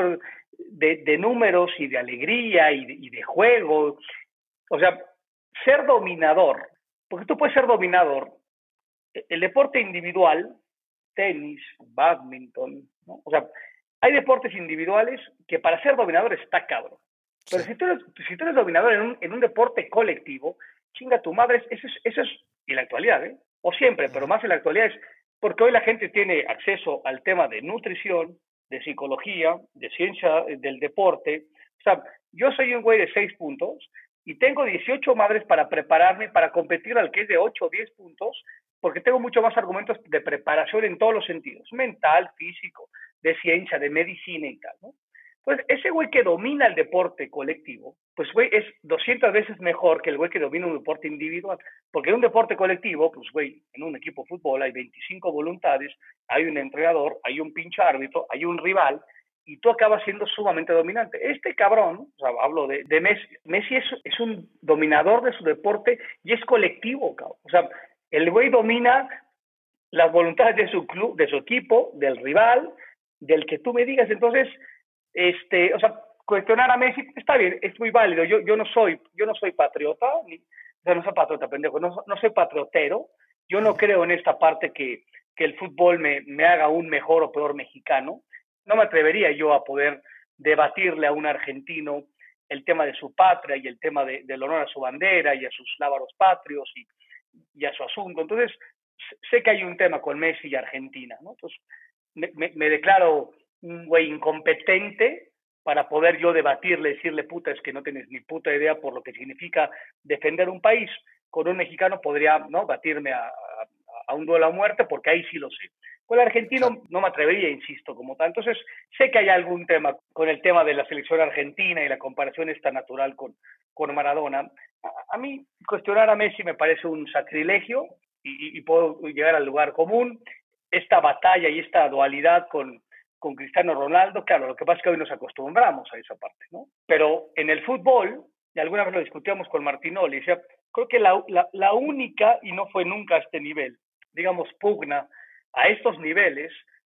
de, números y de alegría y de juego, o sea, ser dominador, porque tú puedes ser dominador, el deporte individual, tenis, badminton, ¿no? o sea, hay deportes individuales que para ser dominador está cabrón. Pero si, tú eres, si tú eres dominador en un, en un deporte colectivo, chinga tu madre, eso es, eso es en la actualidad, ¿eh? o siempre, pero más en la actualidad es porque hoy la gente tiene acceso al tema de nutrición, de psicología, de ciencia eh, del deporte. O sea, yo soy un güey de seis puntos y tengo 18 madres para prepararme para competir al que es de 8 o 10 puntos, porque tengo mucho más argumentos de preparación en todos los sentidos, mental, físico, de ciencia, de medicina y tal, ¿no? Pues ese güey que domina el deporte colectivo, pues güey es 200 veces mejor que el güey que domina un deporte individual. Porque en un deporte colectivo, pues güey, en un equipo de fútbol hay 25 voluntades, hay un entrenador, hay un pinche árbitro, hay un rival, y tú acabas siendo sumamente dominante. Este cabrón, o sea, hablo de, Messi, Messi es, es, un dominador de su deporte y es colectivo, cabrón. O sea, el güey domina las voluntades de su club, de su equipo, del rival, del que tú me digas. Entonces, este, o sea, cuestionar a Messi está bien, es muy válido. Yo, yo no soy, yo no soy patriota, ni, o sea, no soy patriota, pendejo, no, no soy patriotero. Yo no creo en esta parte que, que el fútbol me, me haga un mejor o peor mexicano. No me atrevería yo a poder debatirle a un argentino el tema de su patria y el tema de, del honor a su bandera y a sus lábaros patrios y, a su asunto. Entonces, sé que hay un tema con Messi y Argentina. Entonces, me, declaro un güey incompetente para poder yo debatirle, decirle, puta, es que no tienes ni puta idea por lo que significa defender un país. Con un mexicano podría, ¿no? Batirme a, a, un duelo a muerte, porque ahí sí lo sé. Con el argentino no me atrevería, insisto, como tal. Entonces, sé que hay algún tema con el tema de la selección argentina y la comparación esta natural con, con Maradona. A, mí, cuestionar a Messi me parece un sacrilegio y, y, puedo llegar al lugar común esta batalla y esta dualidad con, con Cristiano Ronaldo, claro, lo que pasa es que hoy nos acostumbramos a esa parte, ¿no? Pero en el fútbol, y alguna vez lo discutíamos con Martinoli, decía, creo que la, la, la única, y no fue nunca a este nivel, digamos, pugna a estos niveles,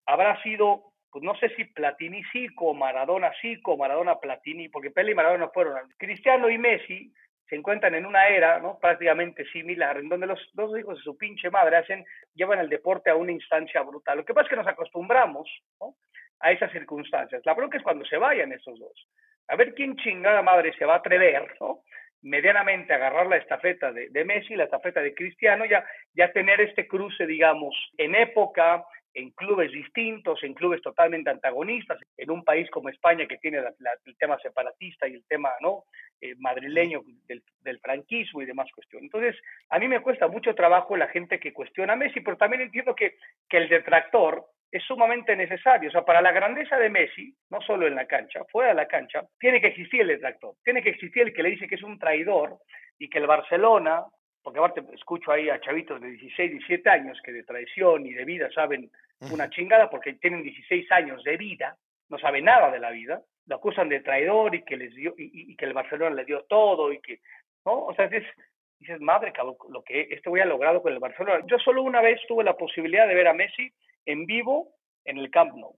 habrá sido pues no sé si Platini sí, o Maradona sí, o Maradona Platini, porque Pele y Maradona fueron. Cristiano y Messi se encuentran en una era ¿no? prácticamente similar, en donde los dos hijos de su pinche madre hacen, llevan el deporte a una instancia brutal. Lo que pasa es que nos acostumbramos a esas circunstancias. La bronca es cuando se vayan esos dos. A ver quién chingada madre se va a atrever, ¿no? Medianamente agarrar la estafeta de, de, Messi, la estafeta de Cristiano, ya, ya tener este cruce, digamos, en época, en clubes distintos, en clubes totalmente antagonistas, en un país como España que tiene el tema separatista y el tema no eh, madrileño del, del, franquismo y demás cuestiones. Entonces, a mí me cuesta mucho trabajo la gente que cuestiona a Messi, pero también entiendo que, que el detractor es sumamente necesario. O sea, para la grandeza de Messi, no solo en la cancha, fuera de la cancha, tiene que existir el detractor, tiene que existir el que le dice que es un traidor y que el Barcelona porque aparte escucho ahí a chavitos de 16, 17 años que de traición y de vida saben una chingada porque tienen 16 años de vida, no saben nada de la vida, lo acusan de traidor y que les dio y, que el Barcelona le dio todo y que no, o sea, dices, dices madre, lo que este voy a logrado con el Barcelona. Yo solo una vez tuve la posibilidad de ver a Messi en vivo en el Camp Nou.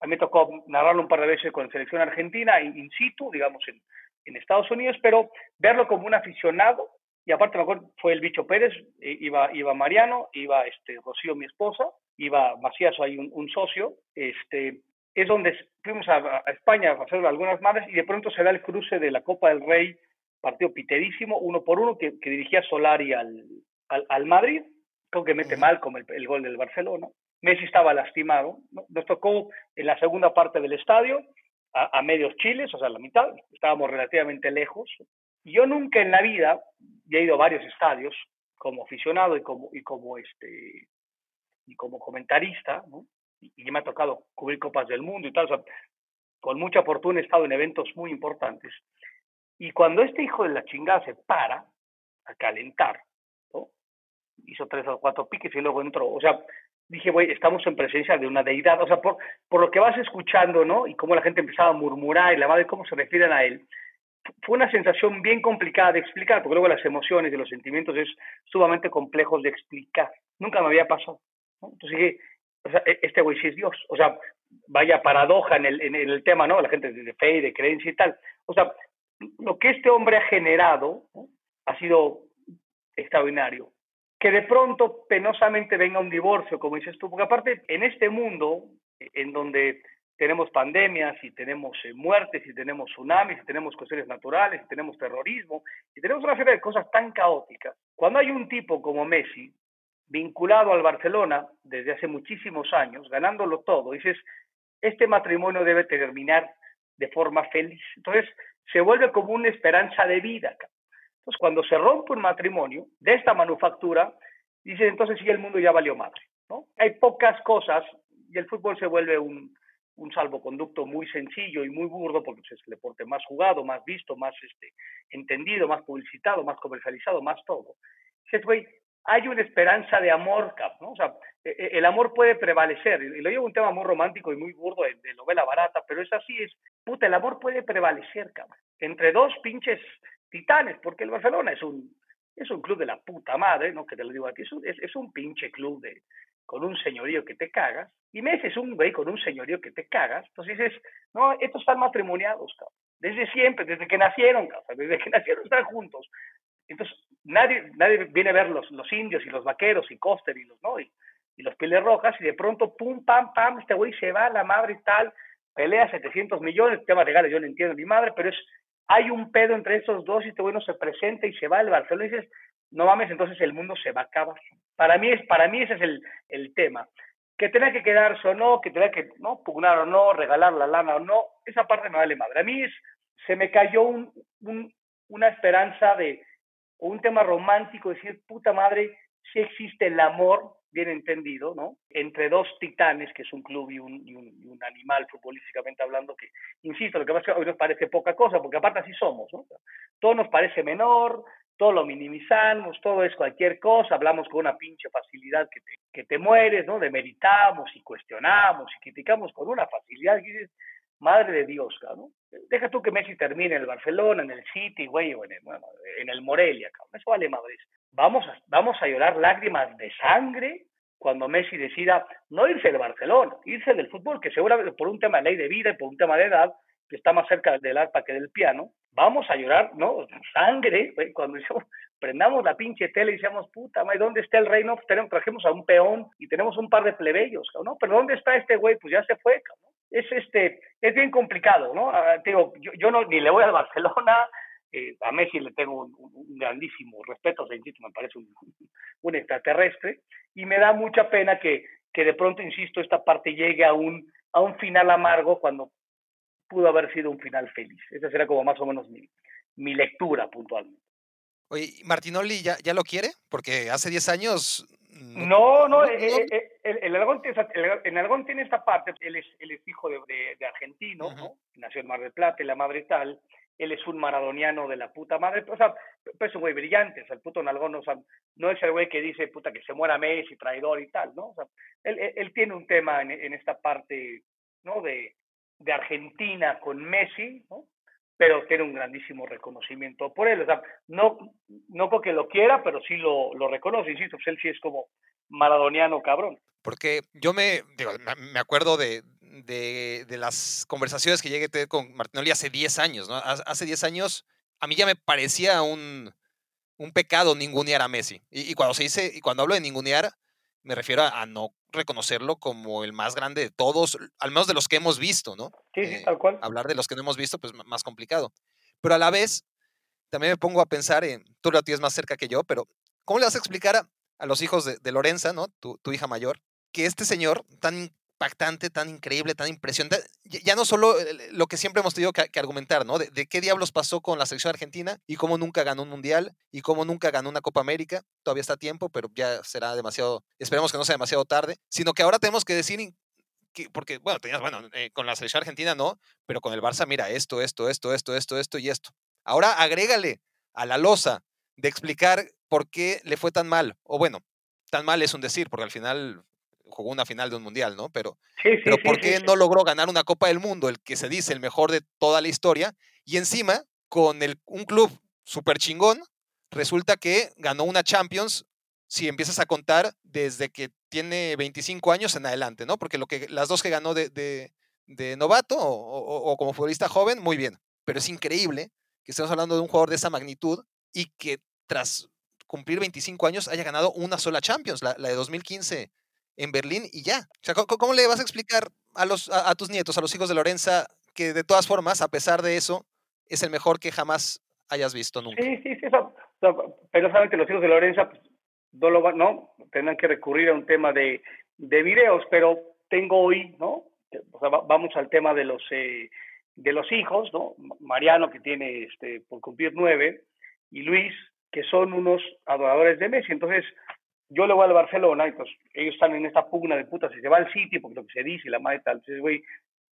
A mí me tocó narrarlo un par de veces con la selección argentina in situ, digamos en, en Estados Unidos, pero verlo como un aficionado y aparte me acuerdo, fue el Bicho Pérez, iba, iba Mariano, iba este, Rocío, mi esposa, iba Macías, hay un, un, socio, este, es donde fuimos a, a, España a hacer algunas madres y de pronto se da el cruce de la Copa del Rey, partido piterísimo, uno por uno, que, que dirigía Solari al, al, al, Madrid, creo que mete mal como el, el, gol del Barcelona. Messi estaba lastimado, ¿no? nos tocó en la segunda parte del estadio, a, a medios chiles, o sea, la mitad, estábamos relativamente lejos, yo nunca en la vida, he ido a varios estadios como aficionado y como, y como, este, y como comentarista, ¿no? y, y, me ha tocado cubrir Copas del Mundo y tal, o sea, con mucha fortuna he estado en eventos muy importantes. Y cuando este hijo de la chingada se para a calentar, hizo tres o cuatro piques y luego entró, o sea, dije, güey, estamos en presencia de una deidad, o sea, por, por lo que vas escuchando, ¿no? Y cómo la gente empezaba a murmurar y la madre cómo se refieren a él, fue una sensación bien complicada de explicar, porque luego las emociones y los sentimientos es sumamente complejos de explicar. Nunca me había pasado. Entonces dije, o e-, este güey sí es Dios. O sea, vaya paradoja en el, en el tema, ¿no? La gente de fe y de creencia y tal. O sea, lo que este hombre ha generado ha sido extraordinario. Que de pronto penosamente venga un divorcio, como dices tú, porque aparte en este mundo en donde tenemos pandemias y tenemos eh, muertes y tenemos tsunamis y tenemos cuestiones naturales y tenemos terrorismo y tenemos una serie de cosas tan caóticas. Cuando hay un tipo como Messi vinculado al Barcelona desde hace muchísimos años, ganándolo todo, dices, este matrimonio debe terminar de forma feliz. Entonces, se vuelve como una esperanza de vida. Entonces, cuando se rompe un matrimonio de esta manufactura, dices, entonces sí, el mundo ya valió madre. ¿no? Hay pocas cosas y el fútbol se vuelve un, un salvoconducto muy sencillo y muy burdo, porque es el deporte más jugado, más visto, más este, entendido, más publicitado, más comercializado, más todo. Dices, güey, hay una esperanza de amor, ¿no? O sea, e, e, el amor puede prevalecer. Y lo llevo un tema muy romántico y muy burdo de, de, novela barata, pero es así, es, puta, el amor puede prevalecer, cabrón. Entre dos pinches titanes, porque el Barcelona es un, es un club de la puta madre, ¿no? Que te lo digo a ti, es un, es, un pinche club de, con un señorío que te cagas, y Messi es un güey con un señorío que te cagas, entonces dices, no, estos están matrimoniados, cabrón. desde siempre, desde que nacieron, cabrón. desde que nacieron están juntos. Entonces, nadie, nadie viene a ver los, los indios y los vaqueros y Coster y los, ¿no? Y, y los pieles rojas, y de pronto, pum, pam, pam, este güey se va, la madre y tal, pelea 700 millones, tema legales, yo no entiendo mi madre, pero es, hay un pedo entre esos dos y este güey no se presenta y se va al Barcelona y dices, no mames, entonces el mundo se va a acabar. Para mí, es, para mí ese es el, el tema. Que tenga que quedarse o no, que tenga que no pugnar o no, regalar la lana o no, esa parte me vale madre. A mí es, se me cayó un, un, una esperanza de, un tema romántico, decir, puta madre, si existe el amor, bien entendido, ¿no? Entre dos titanes, que es un club y un, y un, y un animal futbolísticamente hablando, que, insisto, lo que pasa es que hoy nos parece poca cosa, porque aparte así somos, ¿no? Todo nos parece menor, todo lo minimizamos, todo es cualquier cosa, hablamos con una pinche facilidad que te, que te mueres, ¿no? Demeritamos y cuestionamos y criticamos con una facilidad que dices, madre de Dios, ¿no? Deja tú que Messi termine en el Barcelona, en el City, güey, o en el, en el Morelia, cabrón. Eso vale madres. Vamos a, vamos a llorar lágrimas de sangre cuando Messi decida no irse del Barcelona, irse del fútbol, que seguramente por un tema de ley de vida y por un tema de edad, que está más cerca del arpa que del piano, vamos a llorar, ¿no? Sangre, cuando prendamos la pinche tele y decíamos, puta madre, ¿dónde está el reino? Pues tenemos, trajimos a un peón y tenemos un par de plebeyos, ¿no? Pero ¿dónde está este güey? Pues ya se fue, ¿no? Es, este, es bien complicado, ¿no? Ah, digo, yo, yo no, ni le voy al Barcelona, eh, a Messi le tengo un, grandísimo respeto, o sea, insisto, me parece un, un, extraterrestre, y me da mucha pena que, que de pronto, insisto, esta parte llegue a un, a un final amargo cuando pudo haber sido un final feliz. Esa será como más o menos mi, mi lectura puntualmente. Oye, ¿Martinoli ya, ya lo quiere? Porque hace 10 años... No, no, eh, eh, eh, el, el, Aragón, en Aragón tiene esta parte, él es, él es hijo de, de, argentino, ¿no? nació en Mar del Plata, la madre tal, él es un maradoniano de la puta madre, o sea, pues es un güey brillante, o sea, el puto Nalgón, o sea, no es el güey que dice, puta, que se muera Messi, traidor y tal, ¿no? O sea, él, él, tiene un tema en, en, esta parte, ¿no? De, de Argentina con Messi, ¿no? pero tiene un grandísimo reconocimiento por él. O sea, no, no porque lo quiera, pero sí lo, lo reconoce, insisto, pues él sí es como maradoniano cabrón. Porque yo me, digo, me acuerdo de, de, de, las conversaciones que llegué a tener con Martinoli hace 10 años, ¿no? Hace 10 años a mí ya me parecía un, un pecado ningunear a Messi. Y, y, cuando se dice, y cuando hablo de ningunear, me refiero a, no reconocerlo como el más grande de todos, al menos de los que hemos visto, ¿no? Sí, sí, eh, tal cual. Hablar de los que no hemos visto, pues más complicado. Pero a la vez, también me pongo a pensar en, tú lo tienes más cerca que yo, pero ¿cómo le vas a explicar a, a los hijos de, de Lorenza, ¿no? Tu, tu, hija mayor, que este señor tan impactante, tan increíble, tan impresionante. Ya no solo lo que siempre hemos tenido que, argumentar, ¿no? De, qué diablos pasó con la selección argentina y cómo nunca ganó un mundial y cómo nunca ganó una Copa América. Todavía está a tiempo, pero ya será demasiado, esperemos que no sea demasiado tarde. Sino que ahora tenemos que decir que, porque, bueno, tenías, bueno, eh, con la selección argentina no, pero con el Barça, mira, esto, esto, esto, esto, esto, esto y esto. Ahora agrégale a la losa de explicar por qué le fue tan mal, o bueno, tan mal es un decir, porque al final jugó una final de un mundial, ¿no? Pero, pero ¿por qué no logró ganar una Copa del Mundo, el que se dice el mejor de toda la historia? Y encima, con el, un club súper chingón, resulta que ganó una Champions si empiezas a contar desde que tiene 25 años en adelante, ¿no? Porque lo que, las dos que ganó de, de, de novato o, o, como futbolista joven, muy bien. Pero es increíble que estemos hablando de un jugador de esa magnitud y que tras cumplir 25 años haya ganado una sola Champions, la, la de 2015 en Berlín y ya. O sea, ¿cómo, le vas a explicar a, los, a, tus nietos, a los hijos de Lorenza, que de todas formas, a pesar de eso, es el mejor que jamás hayas visto nunca? Sí, sí, sí. Eso, pero saben que los hijos de Lorenza pues, no, lo, no tendrán que recurrir a un tema de, de videos, pero tengo hoy, ¿no? O sea, vamos al tema de los, eh, de los hijos, ¿no? Mariano, que tiene este, por cumplir nueve, y Luis, que son unos adoradores de Messi. Entonces, yo le voy al Barcelona, pues ellos están en esta pugna de puta, si se va al sitio, porque lo que se dice, la madre tal, entonces, güey,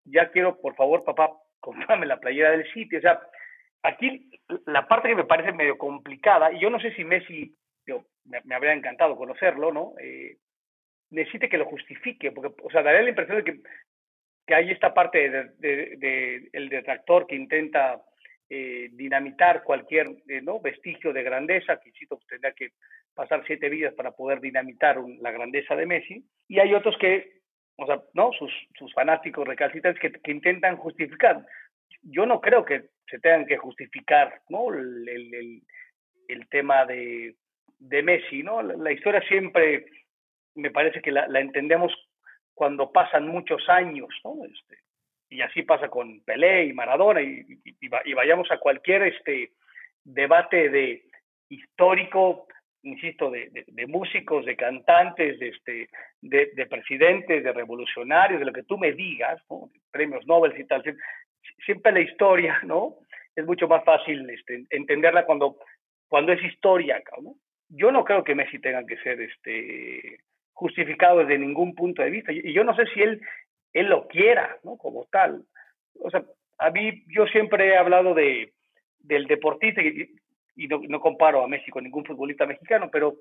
ya quiero, por favor, papá, comprame la playera del sitio, o sea, aquí la parte que me parece medio complicada, y yo no sé si Messi, yo, me, habría encantado conocerlo, ¿no? Eh, necesite que lo justifique, porque, o sea, daría la impresión de que, que hay esta parte del de, de, detractor que intenta eh, dinamitar cualquier eh, ¿no? vestigio de grandeza, que insisto, tendría que pasar siete vidas para poder dinamitar la grandeza de Messi, y hay otros que, o sea, ¿no? Sus, sus fanáticos recalcitrantes que, intentan justificar. Yo no creo que se tengan que justificar, ¿no? El, el, el tema de, de, Messi, ¿no? La, historia siempre me parece que la, entendemos cuando pasan muchos años, ¿no? Este, y así pasa con Pelé y Maradona, y, y, y vayamos a cualquier este debate de histórico insisto, de, de, músicos, de cantantes, de, este, de, de, presidentes, de revolucionarios, de lo que tú me digas, ¿no? premios Nobel y tal, siempre la historia, ¿no? Es mucho más fácil este, entenderla cuando, cuando es historia, ¿no? Yo no creo que Messi tenga que ser este, justificado desde ningún punto de vista, y yo no sé si él, él lo quiera, ¿no? Como tal. O sea, a mí, yo siempre he hablado de, del deportista, y no, no, comparo a Messi con ningún futbolista mexicano, pero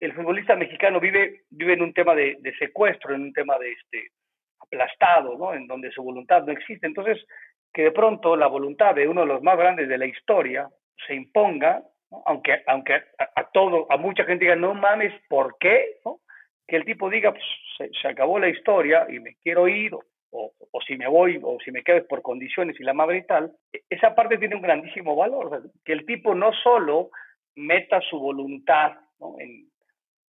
el futbolista mexicano vive, vive en un tema de, de secuestro, en un tema de este aplastado, ¿no? En donde su voluntad no existe. Entonces, que de pronto la voluntad de uno de los más grandes de la historia se imponga, aunque, aunque a, todo, a mucha gente diga, no mames, ¿por qué? ¿no? Que el tipo diga, pues se, acabó la historia y me quiero ir, o, o, si me voy, o si me quedo por condiciones y la madre y tal, e, esa parte tiene un grandísimo valor, que el tipo no solo meta su voluntad en,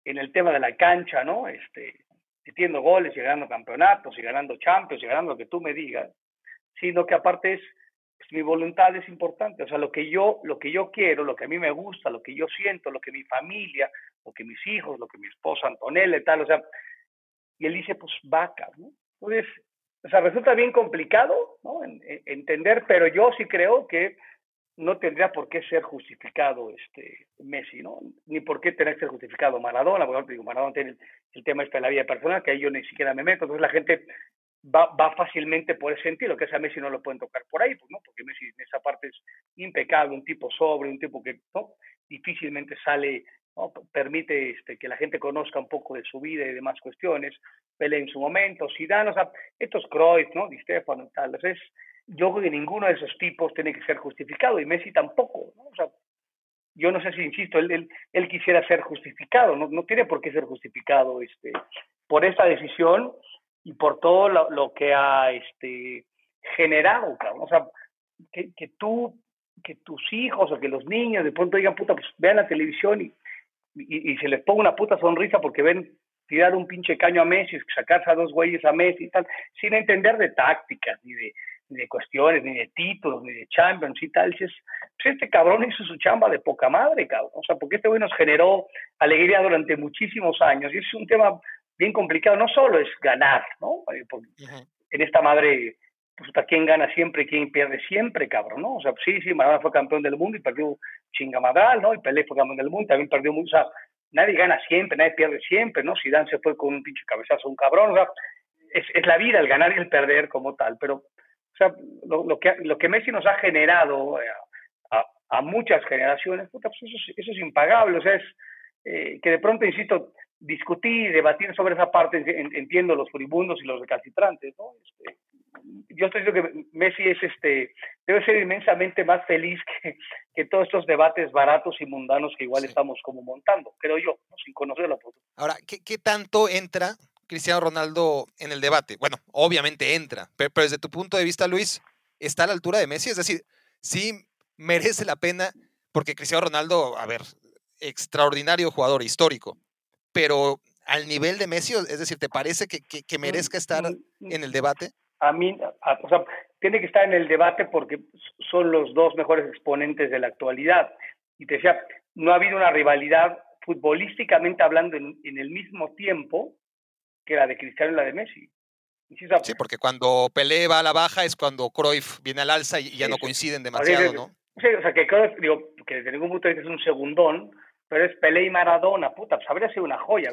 en el tema de la cancha, ¿no? Este, metiendo goles y ganando campeonatos y ganando champions y ganando lo que tú me digas, sino que aparte es mi voluntad es importante, o sea, lo que yo lo que yo quiero, lo que a mí me gusta, lo que yo siento, lo que mi familia, lo que mis hijos, lo que mi esposa Antonella y tal, o sea, y él dice, pues vaca, ¿no? Entonces, o sea, resulta bien complicado, ¿no? entender, pero yo sí creo que no tendría por qué ser justificado este Messi, ¿no? Ni por qué tener que ser justificado Maradona, porque digo, Maradona tiene el, tema este de la vida personal, que ahí yo ni siquiera me meto, entonces la gente va, va fácilmente por ese sentido, que ese Messi no lo pueden tocar por ahí, pues, ¿no? Porque Messi en esa parte es impecable, un tipo sobre, un tipo que ¿no? difícilmente sale, ¿no? permite este, que la gente conozca un poco de su vida y demás cuestiones, Pelé en su momento, Zidane, o sea, estos Cruyff, ¿no? Di Stefano y tal, entonces yo creo que ninguno de esos tipos tiene que ser justificado y Messi tampoco. ¿no? O sea, yo no sé si, insisto, él, él, quisiera ser justificado, no, no, tiene por qué ser justificado este, por esta decisión y por todo lo, lo que ha este, generado. O sea, que, que, tú, que tus hijos o que los niños de pronto digan, puta, pues vean la televisión y, y, y se les ponga una puta sonrisa porque ven tirar un pinche caño a Messi, sacarse a dos güeyes a Messi y tal, sin entender de tácticas ni de ni de cuestiones, ni de títulos, ni de champions y tal. Dices, pues este cabrón hizo su chamba de poca madre, cabrón. O sea, porque este güey nos generó alegría durante muchísimos años. Y es un tema bien complicado. No solo es ganar, ¿no? Eh, en esta madre, pues, ¿quién gana siempre y quién pierde siempre, cabrón, no? O sea, sí, sí, Maradona fue campeón del mundo y perdió chingamadral, ¿no? Y Pelé fue campeón del mundo también perdió mucho. O sea, nadie gana siempre, nadie pierde siempre, ¿no? Si Dan se fue con un pinche cabezazo, un cabrón, o sea, es, es la vida, el ganar y el perder como tal, pero o sea, lo, que, lo que Messi nos ha generado eh, a, muchas generaciones, pues eso, es, impagable. O sea, es eh, que de pronto, insisto, discutir, debatir sobre esa parte, entiendo los furibundos y los recalcitrantes, ¿no? Este, yo estoy diciendo que Messi es este, debe ser inmensamente más feliz que, que todos estos debates baratos y mundanos que igual estamos como montando, creo yo, sin conocer la Ahora, ¿qué, ¿qué tanto entra Cristiano Ronaldo en el debate? Bueno, obviamente entra, pero, desde tu punto de vista, Luis, ¿está a la altura de Messi? Es decir, sí merece la pena, porque Cristiano Ronaldo, a ver, extraordinario jugador histórico, pero al nivel de Messi, es decir, ¿te parece que, que, mm, merezca estar mm, mm. en el debate? A mí, o sea, tiene que estar en el debate porque son los dos mejores exponentes de la actualidad. Y te decía, no ha habido una rivalidad futbolísticamente hablando en, en el mismo tiempo que la de Cristiano y la de Messi. Sí, porque cuando Pelé va a la baja es cuando Cruyff viene al alza y ya no coinciden demasiado, ¿no? Sí, o sea, que Cruyff, digo, que de ningún punto de vista es un segundón, pero es Pelé y Maradona, puta, pues habría sido una joya,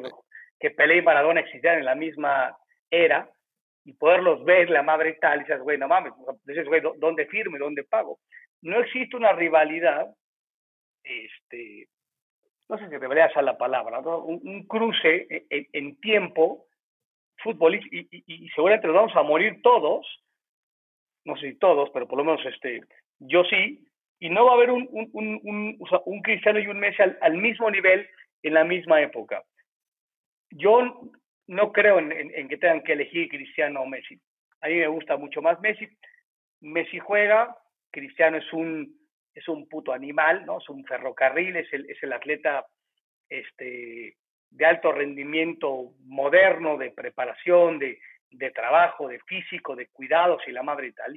que Pelé y Maradona existieran en la misma era y poderlos ver, la madre y tal, y dices, güey, no mames, dices, güey, ¿dónde firme, dónde pago? No existe una rivalidad, este, no sé si debería ser la palabra, un, cruce e, e, en tiempo fútbol y, y, seguramente nos vamos a morir todos, no sé si todos, pero por lo menos este, yo sí, y no va a haber un, un, un, un Cristiano y un Messi al, mismo nivel en la misma época. Yo no creo en, que tengan que elegir Cristiano o Messi. A mí me gusta mucho más Messi. Messi juega, Cristiano es un, es un puto animal, ¿no? Es un ferrocarril, es el, es el atleta este, de alto rendimiento moderno, de preparación, de, de trabajo, de físico, de cuidados y la madre tal.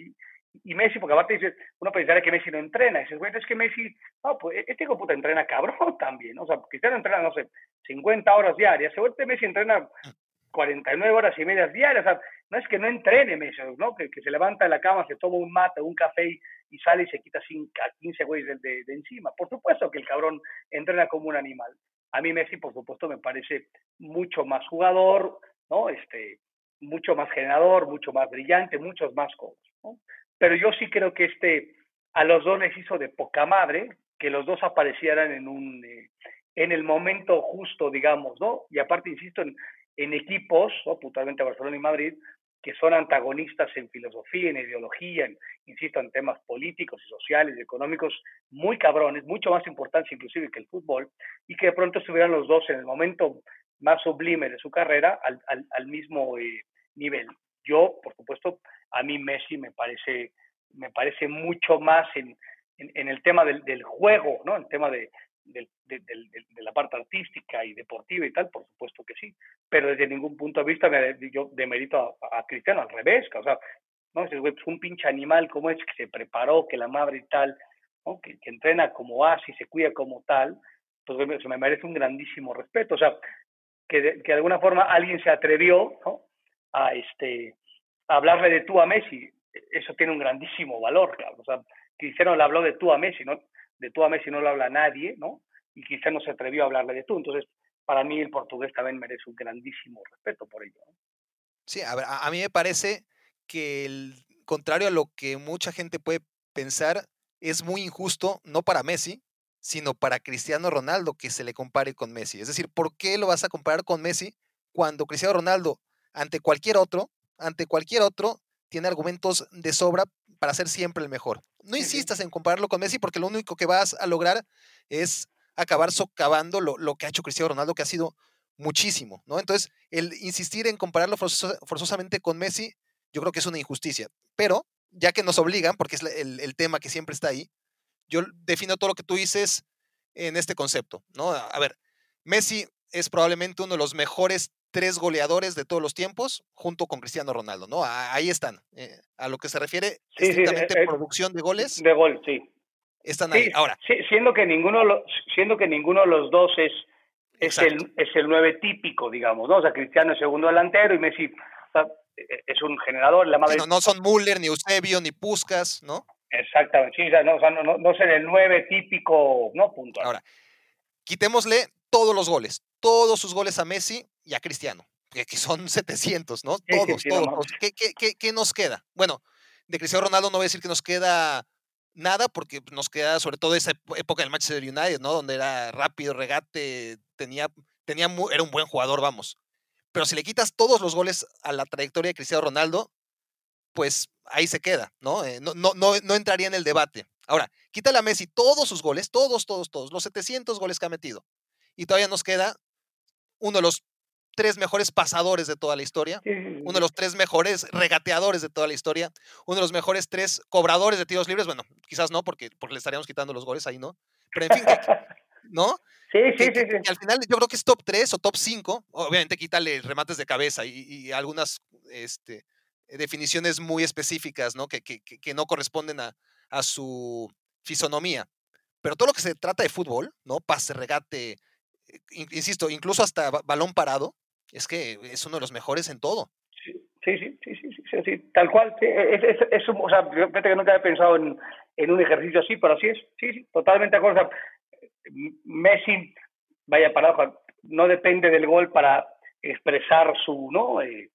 Y Messi, porque aparte dices, uno pensaría que Messi no entrena, y dices, bueno, es que Messi, no, pues este hijo puta entrena cabrón también, o sea, Cristiano entrena, no sé, 50 horas diarias, seguramente Messi entrena 49 horas y media diarias, o sea, no es que no entrene Messi, ¿no? Que, que se levanta de la cama, se toma un mate, un café y, sale y se quita 15 güeyes de, de, encima. Por supuesto que el cabrón entrena como un animal. A mí Messi, por supuesto, me parece mucho más jugador, ¿no? Este, mucho más generador, mucho más brillante, muchos más cosas, ¿no? Pero yo sí creo que este, a los dos les hizo de poca madre que los dos aparecieran en un, eh, en el momento justo, digamos, ¿no? Y aparte, insisto, en, en equipos, ¿no? puntualmente Barcelona y Madrid, que son antagonistas en filosofía, en ideología, en, insisto, en temas políticos y sociales y económicos muy cabrones, mucho más importantes inclusive que el fútbol, y que de pronto estuvieran los dos en el momento más sublime de su carrera al, al, mismo eh, nivel. Yo, por supuesto, a mí Messi me parece, me parece mucho más en, en, el tema del, del, juego, ¿no? El tema de, de, la parte artística y deportiva y tal, por supuesto que sí, pero desde ningún punto de vista me, yo demerito a, a Cristiano, al revés, o sea, ¿no? Es un pinche animal como es, que se preparó, que la madre y tal, ¿no? que, entrena como así, se cuida como tal, pues me, me merece un grandísimo respeto, o sea, que de, que de alguna forma alguien se atrevió a, este, hablarle de tú a Messi, eso tiene un grandísimo valor, claro, o sea, Cristiano le habló de tú a Messi, ¿no? de tú a Messi no lo habla nadie, ¿no? Y quizá no se atrevió a hablarle de tú. Entonces, para mí el portugués también merece un grandísimo respeto por ello. Sí, a, ver, a, mí me parece que el contrario a lo que mucha gente puede pensar, es muy injusto, no para Messi, sino para Cristiano Ronaldo que se le compare con Messi. Es decir, ¿por qué lo vas a comparar con Messi cuando Cristiano Ronaldo, ante cualquier otro, ante cualquier otro, tiene argumentos de sobra para ser siempre el mejor. No insistas en compararlo con Messi porque lo único que vas a lograr es acabar socavando lo, lo que ha hecho Cristiano Ronaldo, que ha sido muchísimo, ¿no? Entonces, el insistir en compararlo forzosamente con Messi, yo creo que es una injusticia. Pero, ya que nos obligan, porque es el, el, tema que siempre está ahí, yo defino todo lo que tú dices en este concepto, ¿no? A ver, Messi es probablemente uno de los mejores tres goleadores de todos los tiempos, junto con Cristiano Ronaldo, ¿no? Ahí están. Eh, a lo que se refiere sí, estrictamente eh, producción de goles. De gol, sí. Están ahí. Ahora. siendo que ninguno, siendo que ninguno de los dos es, es el, es el nueve típico, digamos, ¿no? O sea, Cristiano es segundo delantero y Messi e, es un generador. La madre... no, son Müller, ni Eusebio, ni Puskas, ¿no? Exactamente, sí, no, o sea, no, no, no el nueve típico, ¿no? Punto. Ahora, quitémosle todos los goles, todos sus goles a Messi y a Cristiano, que, son 700, ¿no? Todos, todos. ¿Qué, qué, qué, nos queda? Bueno, de Cristiano Ronaldo no voy a decir que nos queda nada, porque nos queda sobre todo esa época del Manchester United, ¿no? Donde era rápido, regate, tenía, tenía era un buen jugador, vamos. Pero si le quitas todos los goles a la trayectoria de Cristiano Ronaldo, pues ahí se queda, ¿no? Eh, no, no, no, no entraría en el debate. Ahora, quítale a Messi todos sus goles, todos, todos, todos, los 700 goles que ha metido. Y todavía nos queda uno de los tres mejores pasadores de toda la historia, uno de los tres mejores regateadores de toda la historia, uno de los mejores tres cobradores de tiros libres, bueno, quizás no, porque, porque le estaríamos quitando los goles ahí, ¿no? Pero en fin, ¿no? Sí, sí, sí, al final yo creo que es top 3 o top 5, obviamente quítale remates de cabeza y, algunas este, definiciones muy específicas, ¿no? Que, que, que no corresponden a, a su fisonomía. Pero todo lo que se trata de fútbol, ¿no? Pase, regate, insisto, incluso hasta balón parado, es que es uno de los mejores en todo. Sí, sí, sí, sí, sí, sí, tal cual. es, es, es, o sea, fíjate que nunca he pensado en, en, un ejercicio así, pero así es, sí, sí, totalmente de acuerdo. Messi, vaya parado, no depende del gol para expresar su, ¿no? Eh,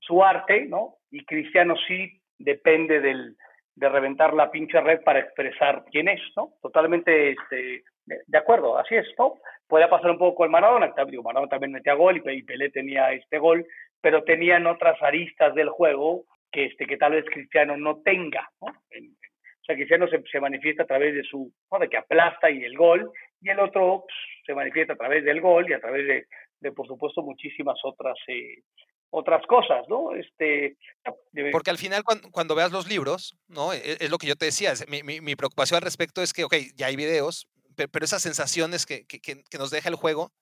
su arte, ¿no? Y Cristiano sí depende del, de reventar la pinche red para expresar quién es, ¿no? Totalmente este, de acuerdo, así es, ¿no? Puede pasar un poco con Maradona, digo, Maradona también metía gol y Pelé tenía este gol, pero tenían otras aristas del juego que, este, que tal vez Cristiano no tenga, ¿no? o sea, Cristiano se, se, manifiesta a través de su, ¿no? de que aplasta y el gol, y el otro pues, se manifiesta a través del gol y a través de, de por supuesto, muchísimas otras eh, otras cosas, ¿no? Este, Porque al final cuando, cuando veas los libros, ¿no? Es, es, lo que yo te decía, mi, mi, mi, preocupación al respecto es que, ok, ya hay videos, pero esas sensaciones que, nos deja el juego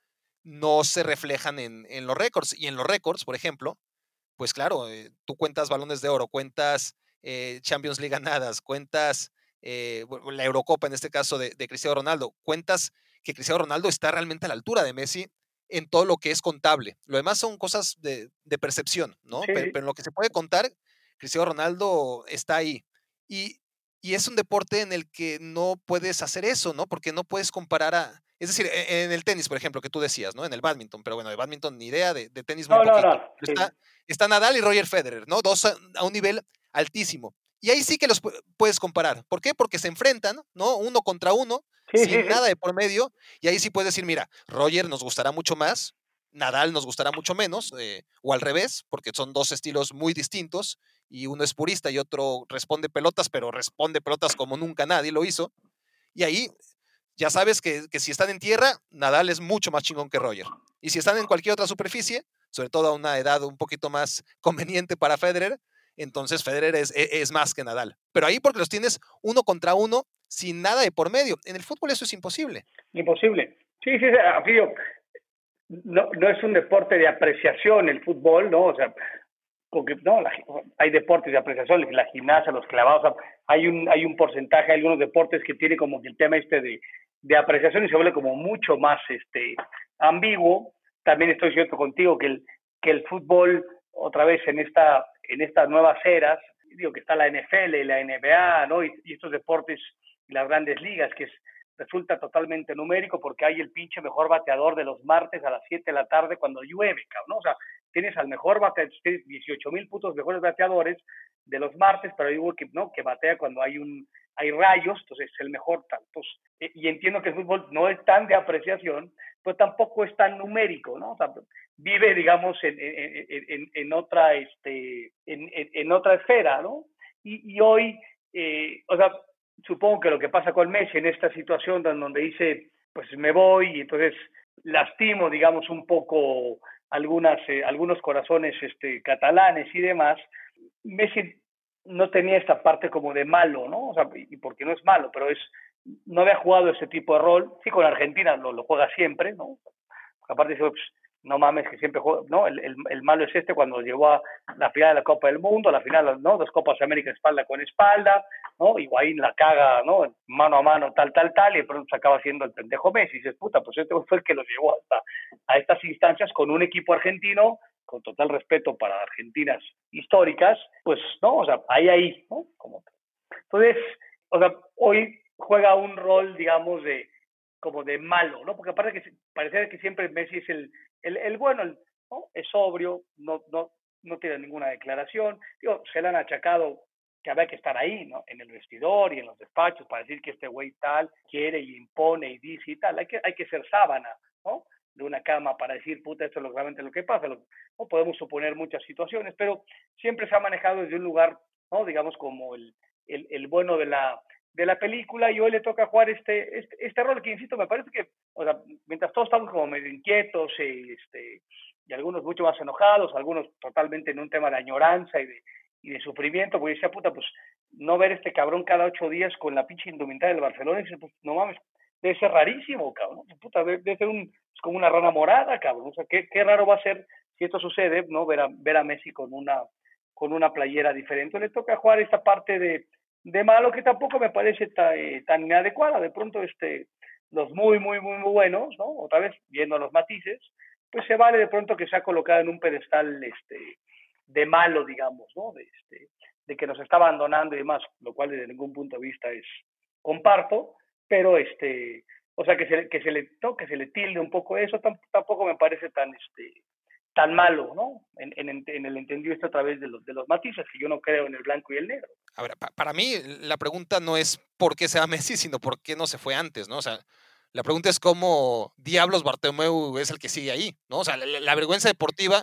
no se reflejan en, los récords. Y en los récords, por ejemplo, pues claro, eh, tú cuentas balones de oro, cuentas eh, Champions League ganadas, cuentas eh, la Eurocopa en este caso de, Cristiano Ronaldo, cuentas que Cristiano Ronaldo está realmente a la altura de Messi en todo lo que es contable. Lo demás son cosas de, percepción, ¿no? Pero, pero, en lo que se puede contar, Cristiano Ronaldo está ahí. Y, y es un deporte en el que no puedes hacer eso, ¿no? Porque no puedes comparar a... Es decir, e, en el tenis, por ejemplo, que tú decías, ¿no? En el badminton, pero bueno, de badminton ni idea, de, tenis muy no, No, no. Está, está, Nadal y Roger Federer, ¿no? Dos a, un nivel altísimo. Y ahí sí que los puedes comparar. ¿Por qué? Porque se enfrentan, ¿no? Uno contra uno, sin nada de por medio. Y ahí sí puedes decir, mira, Roger nos gustará mucho más, Nadal nos gustará mucho menos, eh, o al revés, porque son dos estilos muy distintos y uno es purista y otro responde pelotas, pero responde pelotas como nunca nadie lo hizo. Y ahí ya sabes que, si están en tierra, Nadal es mucho más chingón que Roger. Y si están en cualquier otra superficie, sobre todo a una edad un poquito más conveniente para Federer, entonces Federer es, e, es, más que Nadal. Pero ahí porque los tienes uno contra uno sin nada de por medio. En el fútbol eso es imposible. Imposible. Sí, sí, Afilio, no, no es un deporte de apreciación el fútbol, ¿no? O sea, porque no, hay deportes de apreciación, la gimnasia, los clavados, hay un hay un porcentaje, hay algunos deportes que tiene como que el tema este de, de apreciación y se vuelve como mucho más este ambiguo. También estoy cierto contigo que el que el fútbol otra vez en esta en estas nuevas eras, digo que está la NFL y la NBA, ¿no? Y, y estos deportes, las grandes ligas, que es resulta totalmente numérico porque hay el pinche mejor bateador de los martes a las 7 de la tarde cuando llueve, cabrón, ¿no? O sea, tienes al mejor bateador, tienes 18 mil putos mejores bateadores de los martes, pero hay uno que, que batea cuando hay un hay rayos, entonces es el mejor tantos. Eh, y entiendo que el fútbol no es tan de apreciación, pero tampoco es tan numérico, ¿no? Vive, digamos, en, en, otra, este, en, otra esfera, ¿no? Y, y hoy, eh, o sea, supongo que lo que pasa con Messi en esta situación donde dice, pues me voy y entonces lastimo, digamos, un poco algunas, eh, algunos corazones este, catalanes y demás, Messi no tenía esta parte como de malo, ¿no? O sea, y porque no es malo, pero es, no había jugado ese tipo de rol, sí con Argentina lo, lo juega siempre, ¿no? Aparte pues, no mames que siempre juega, ¿no? El, el, malo es este cuando llegó a la final de la Copa del Mundo, la final, ¿no? Dos Copas de América espalda con espalda, ¿no? Ahí la caga, ¿no? Mano a mano, tal, tal, tal, y de pronto se acaba siendo el pendejo Messi. Y dices, puta, pues este fue el que los llevó hasta a estas instancias con un equipo argentino, con total respeto para Argentinas históricas, pues, ¿no? O sea, ahí, ahí, ¿no? Como... Entonces, o sea, hoy juega un rol, digamos, de como de malo, ¿no? Porque aparte que parece que siempre Messi es el, el, el bueno, ¿no? es sobrio, no, no, no tiene ninguna declaración. Digo, se le han achacado que había que estar ahí, ¿no? En el vestidor y en los despachos para decir que este güey tal quiere y impone y dice y tal. Hay que, hay que ser sábana, ¿no? De una cama para decir, puta, esto es realmente lo que pasa. no podemos suponer muchas situaciones, pero siempre se ha manejado desde un lugar, ¿no? Digamos, como el, el, el bueno de la, de la película y hoy le toca jugar este, este, este rol que, insisto, me parece que, o sea, mientras todos estamos como medio inquietos y, este, y algunos mucho más enojados, algunos totalmente en un tema de añoranza y de, y de sufrimiento, porque decía, puta, pues no ver este cabrón cada ocho días con la pinche indumentaria del Barcelona, y dice, pues no mames, debe ser rarísimo, cabrón, puta, debe, ser un, es como una rana morada, cabrón, o sea, qué, qué raro va a ser si esto sucede, ¿no? Ver a, ver a Messi con una, con una playera diferente. Le toca jugar esta parte de, de malo que tampoco me parece eh, tan, inadecuada. De pronto, este, los muy, muy, muy, muy buenos, ¿no? Otra vez, viendo los matices, pues se vale de pronto que se ha colocado en un pedestal este, de malo, digamos, ¿no? De, este, de que nos está abandonando y demás, lo cual desde ningún punto de vista es comparto, pero este, o sea, que se, que se le que se le tilde un poco eso, tampoco me parece tan, este, tan malo, ¿no? En, el entendido esto a través de los, de los matices, que yo no creo en el blanco y el negro. A ver, para mí la pregunta no es por qué se va Messi, sino por qué no se fue antes, ¿no? O sea, la pregunta es cómo diablos Bartomeu es el que sigue ahí, ¿no? O sea, la, vergüenza deportiva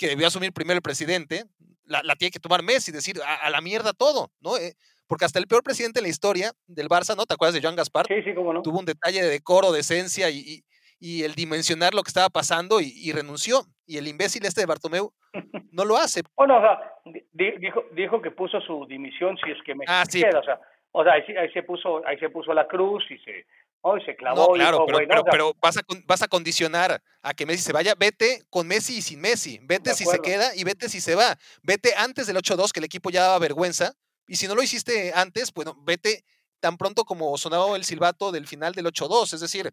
que debió asumir primero el presidente, la, tiene que tomar Messi, decir a, la mierda todo, ¿no? Eh, porque hasta el peor presidente en la historia del Barça, ¿no? ¿Te acuerdas de Joan Gaspar? Sí, sí, cómo no. Tuvo un detalle de decoro, de esencia y, y el dimensionar lo que estaba pasando y, renunció. Y el imbécil este de Bartomeu no lo hace. Bueno, o sea, dijo, dijo que puso su dimisión si es que me ah, queda. O sea, o sea ahí, se puso, ahí se puso la cruz y se, oh, se clavó. No, claro, pero, pero, vas, a, vas a condicionar a que Messi se vaya. Vete con Messi y sin Messi. Vete si se queda y vete si se va. Vete antes del 8-2, que el equipo ya daba vergüenza. Y si no lo hiciste antes, bueno, vete tan pronto como sonaba el silbato del final del 8-2. Es decir,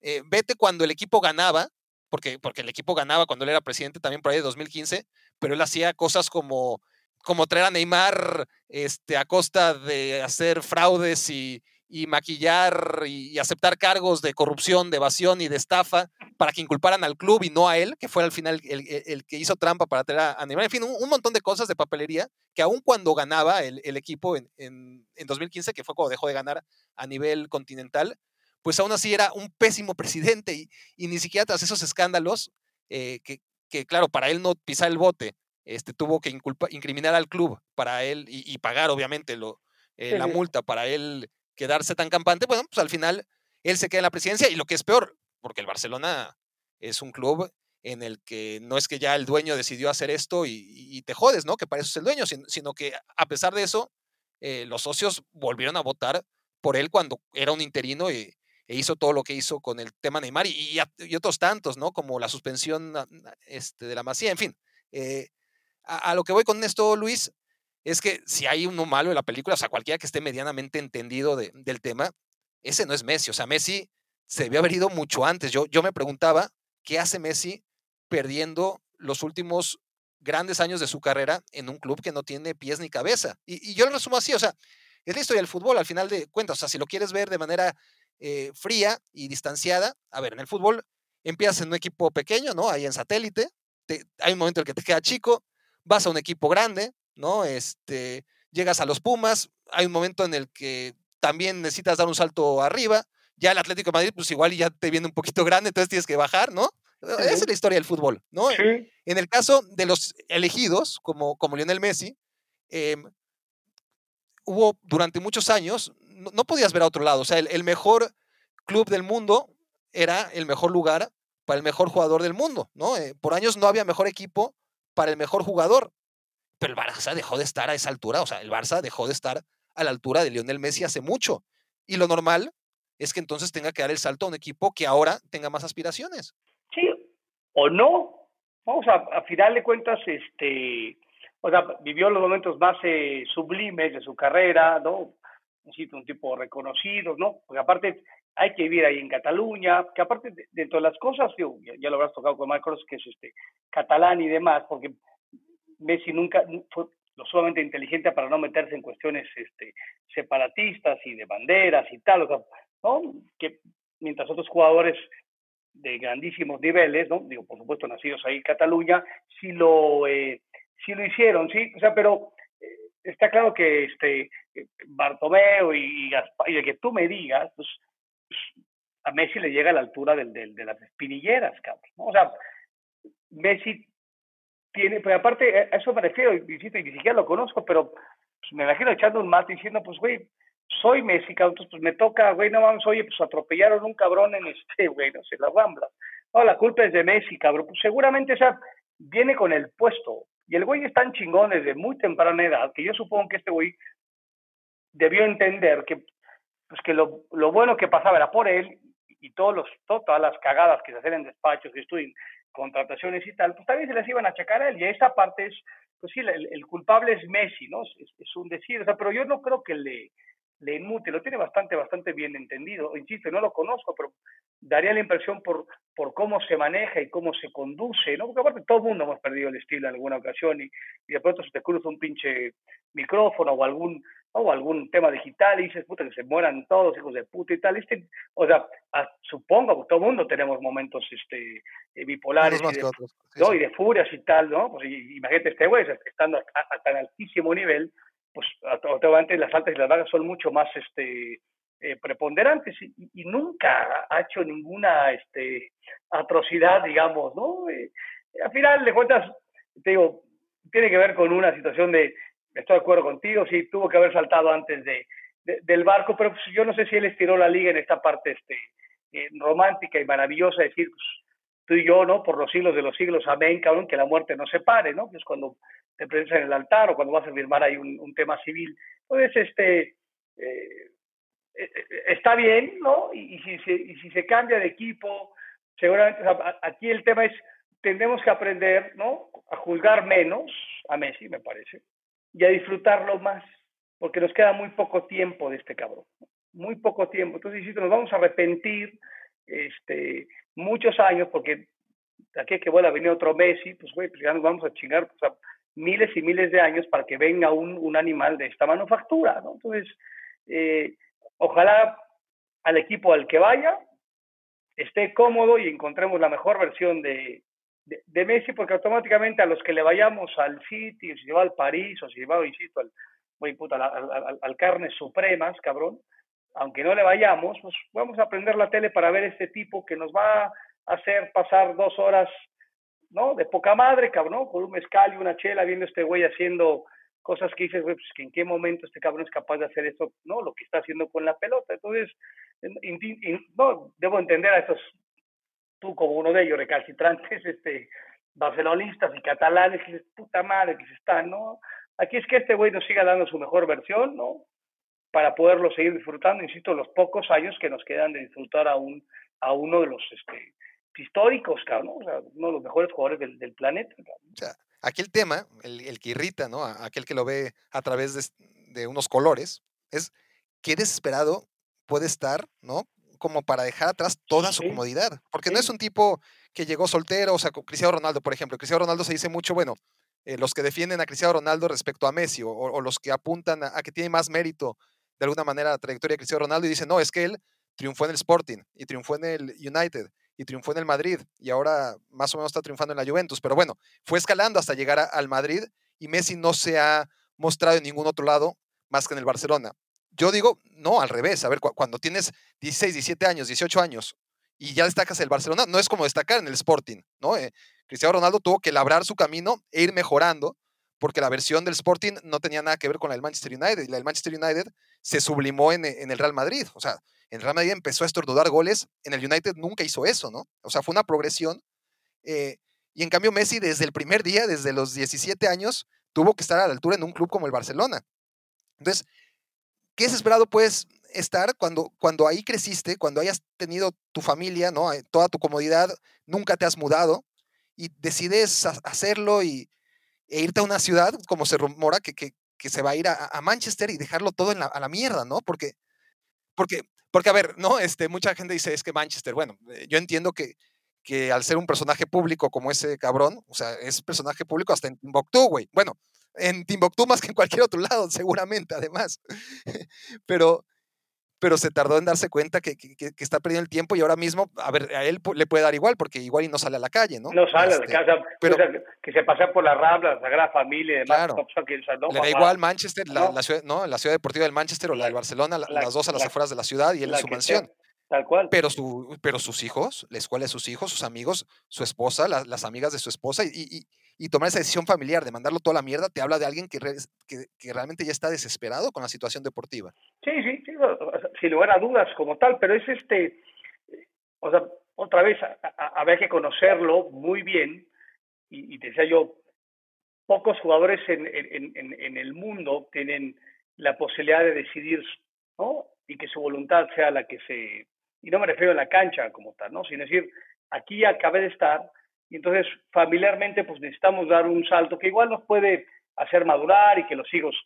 eh, vete cuando el equipo ganaba, porque, porque el equipo ganaba cuando él era presidente también por ahí de 2015, pero él hacía cosas como, como traer a Neymar este, a costa de hacer fraudes y, y maquillar y, aceptar cargos de corrupción, de evasión y de estafa para que inculparan al club y no a él, que fue al final el, que hizo trampa para tener a, Neymar. En fin, un, montón de cosas de papelería que aun cuando ganaba el, equipo en, en, 2015, que fue cuando dejó de ganar a nivel continental, pues aún así era un pésimo presidente y, ni siquiera tras esos escándalos, eh, que, que, claro, para él no pisar el bote, este, tuvo que incriminar al club para él y, pagar obviamente lo, eh, la multa para él quedarse tan campante, bueno, pues al final él se queda en la presidencia y lo que es peor, porque el Barcelona es un club en el que no es que ya el dueño decidió hacer esto y, te jodes, ¿no? Que para eso es el dueño, sino, que a pesar de eso, eh, los socios volvieron a votar por él cuando era un interino y, e hizo todo lo que hizo con el tema Neymar y, y, otros tantos, ¿no? Como la suspensión este, de la Masía, en fin. Eh, a, lo que voy con esto, Luis, es que si hay uno malo en la película, o sea, cualquiera que esté medianamente entendido del tema, ese no es Messi. O sea, Messi se debió haber ido mucho antes. Yo, yo me preguntaba, ¿qué hace Messi perdiendo los últimos grandes años de su carrera en un club que no tiene pies ni cabeza? Y, yo lo resumo así, o sea, es la historia del fútbol al final de cuentas. O sea, si lo quieres ver de manera eh, fría y distanciada, a ver, en el fútbol empiezas en un equipo pequeño, ¿no? Ahí en satélite, hay un momento en el que te queda chico, vas a un equipo grande, ¿no? Este, llegas a los Pumas, hay un momento en el que también necesitas dar un salto arriba, ya el Atlético de Madrid, pues igual ya te viene un poquito grande, entonces tienes que bajar, ¿no? Esa es la historia del fútbol, ¿no? En el caso de los elegidos, como, como Lionel Messi, em, hubo durante muchos años, no, podías ver a otro lado, o sea, el, mejor club del mundo era el mejor lugar para el mejor jugador del mundo, ¿no? Eh, por años no había mejor equipo para el mejor jugador. Pero el Barça dejó de estar a esa altura, o sea, el Barça dejó de estar a la altura de Lionel Messi hace mucho. Y lo normal es que entonces tenga que dar el salto a un equipo que ahora tenga más aspiraciones. Sí, o no. Vamos a, a final de cuentas, este, o sea, vivió los momentos más eh, sublimes de su carrera, ¿no? Un tipo reconocido, ¿no? Porque aparte hay que vivir ahí en Cataluña, que aparte, dentro de las cosas, ya, lo habrás tocado con Marcos, que es este catalán y demás, porque Messi nunca fue lo sumamente inteligente para no meterse en cuestiones este, separatistas y de banderas y tal, o sea, ¿no? Que mientras otros jugadores de grandísimos niveles, ¿no? Digo, por supuesto, nacidos ahí en Cataluña, sí lo, eh, sí lo hicieron, sí, o sea, pero está claro que este Bartomeu y, y, el que tú me digas, pues a Messi le llega a la altura del, de las espinilleras, cabrón. O sea, Messi tiene, pues aparte, a eso me refiero, y, ni siquiera lo conozco, pero pues, me imagino echando un mate diciendo, pues, güey, soy Messi, cabrón, entonces pues me toca, güey, no vamos, oye, pues atropellaron un cabrón en este, güey, no sé, la Rambla. No, la culpa es de Messi, cabrón. Pues seguramente esa viene con el puesto. Y el güey es tan chingón desde muy temprana edad que yo supongo que este güey debió entender que pues que lo, lo, bueno que pasaba era por él y todos los, todas las cagadas que se hacen en despachos, que estudian contrataciones y tal, pues también se les iban a checar a él. Y esa parte es, pues sí, el, culpable es Messi, ¿no? Es, un decir, pero yo no creo que le, le inmute, lo tiene bastante, bastante bien entendido. Insisto, no lo conozco, pero daría la impresión por, por cómo se maneja y cómo se conduce, ¿no? Porque aparte todo el mundo hemos perdido el estilo en alguna ocasión y, y de pronto se te cruza un pinche micrófono o algún o algún tema digital y dices, puta, que se mueran todos, hijos de puta y tal. Este, o sea, supongo que todo el mundo tenemos momentos este, eh, bipolares y de, ¿no? y de furias y tal, ¿no? Pues imagínate este güey estando a, tan altísimo nivel, pues automáticamente las altas y las bajas son mucho más este, eh, preponderantes y, nunca ha hecho ninguna este, atrocidad, digamos, ¿no? Eh, al final de cuentas, te digo, tiene que ver con una situación de estoy de acuerdo contigo, sí, tuvo que haber saltado antes de, del barco, pero pues, yo no sé si él estiró la liga en esta parte este, eh, romántica y maravillosa, decir, pues, tú y yo, ¿no? Por los siglos de los siglos, amén, cabrón, que la muerte no se pare, ¿no? Pues cuando te presentas en el altar o cuando vas a firmar ahí un, tema civil. Entonces, este, eh, eh, está bien, ¿no? Y, si se, y si se cambia de equipo, seguramente, aquí el tema es, tendremos que aprender, ¿no? A juzgar menos a Messi, me parece, y a disfrutarlo más, porque nos queda muy poco tiempo de este cabrón, muy poco tiempo. Entonces, si nos vamos a arrepentir este, muchos años, porque aquí que vuelva a venir otro Messi, pues, güey, pues ya nos vamos a chingar pues, miles y miles de años para que venga un, un animal de esta manufactura, ¿no? Entonces, eh, ojalá al equipo al que vaya esté cómodo y encontremos la mejor versión de, de, Messi, porque automáticamente a los que le vayamos al City, si va al París, o si va, insisto, al, puta, al, al, Carnes Supremas, cabrón, aunque no le vayamos, pues vamos a prender la tele para ver este tipo que nos va a hacer pasar dos horas, ¿no? De poca madre, cabrón, con un mezcal y una chela, viendo este güey haciendo cosas que dices, güey, pues que en qué momento este cabrón es capaz de hacer esto, ¿no? Lo que está haciendo con la pelota. Entonces, no, debo entender a estos, tú como uno de ellos, recalcitrantes, este, barcelonistas y catalanes, que dices, puta madre, que se están, ¿no? Aquí es que este güey nos siga dando su mejor versión, ¿no? Para poderlo seguir disfrutando, insisto, los pocos años que nos quedan de disfrutar a, un, a uno de los este, históricos, cabrón, o sea, uno de los mejores jugadores del, del planeta. O sea, aquí el tema, el, el, que irrita, ¿no? Aquel que lo ve a través de, de unos colores, es qué desesperado puede estar, ¿no? Como para dejar atrás toda su comodidad. Porque no es un tipo que llegó soltero, o sea, Cristiano Ronaldo, por ejemplo. Cristiano Ronaldo se dice mucho, bueno, eh, los que defienden a Cristiano Ronaldo respecto a Messi, o, los que apuntan a, que tiene más mérito de alguna manera la trayectoria de Cristiano Ronaldo y dicen, no, es que él triunfó en el Sporting y triunfó en el United y triunfó en el Madrid y ahora más o menos está triunfando en la Juventus. Pero bueno, fue escalando hasta llegar al Madrid y Messi no se ha mostrado en ningún otro lado más que en el Barcelona. Yo digo, no, al revés. A ver, cuando tienes 16, 17 años, 18 años y ya destacas el Barcelona, no es como destacar en el Sporting, ¿no? Eh, Cristiano Ronaldo tuvo que labrar su camino e ir mejorando porque la versión del Sporting no tenía nada que ver con la del Manchester United. Y la del Manchester United se sublimó en, en el Real Madrid. O sea, en Real Madrid empezó a estornudar goles, en el United nunca hizo eso, ¿no? O sea, fue una progresión. Eh, y en cambio Messi desde el primer día, desde los 17 años, tuvo que estar a la altura en un club como el Barcelona. Entonces, ¿qué desesperado puedes estar cuando, cuando ahí creciste, cuando hayas tenido tu familia, ¿no? Eh, toda tu comodidad, nunca te has mudado y decides hacerlo y, e irte a una ciudad, como se rumora, que, que, que se va a ir a, Manchester y dejarlo todo a la mierda, ¿no? Porque, porque, porque, a ver, ¿no? Este, mucha gente dice, es que Manchester, bueno, eh, yo entiendo que, que al ser un personaje público como ese cabrón, o sea, es personaje público hasta en Timbuktu, güey. Bueno, en Timbuktu más que en cualquier otro lado, seguramente, además. pero, pero se tardó en darse cuenta que, que, está perdiendo el tiempo y ahora mismo, a ver, a él le puede dar igual, porque igual y no sale a la calle, ¿no? No sale a la este, casa, pero, que se pasa por la Rambla, la Sagrada Familia y demás. Claro, le da igual Manchester, la, ciudad, ¿no? la ciudad deportiva del Manchester o la del Barcelona, las dos a las afueras de la ciudad y él en su mansión. Tal cual. Pero, su, pero sus hijos, la escuela de sus hijos, sus amigos, su esposa, las amigas de su esposa, y, y, tomar esa decisión familiar de mandarlo toda la mierda, te habla de alguien que, que, realmente ya está desesperado con la situación deportiva. Sí, sí, sí, sin lugar a dudas como tal, pero es este, o sea, otra vez, habría que conocerlo muy bien, y, te decía yo, pocos jugadores en, en, en, en el mundo tienen la posibilidad de decidir, ¿no? Y que su voluntad sea la que se y no me refiero a la cancha como tal, ¿no? Sino decir, aquí acabé de estar y entonces familiarmente pues necesitamos dar un salto que igual nos puede hacer madurar y que los hijos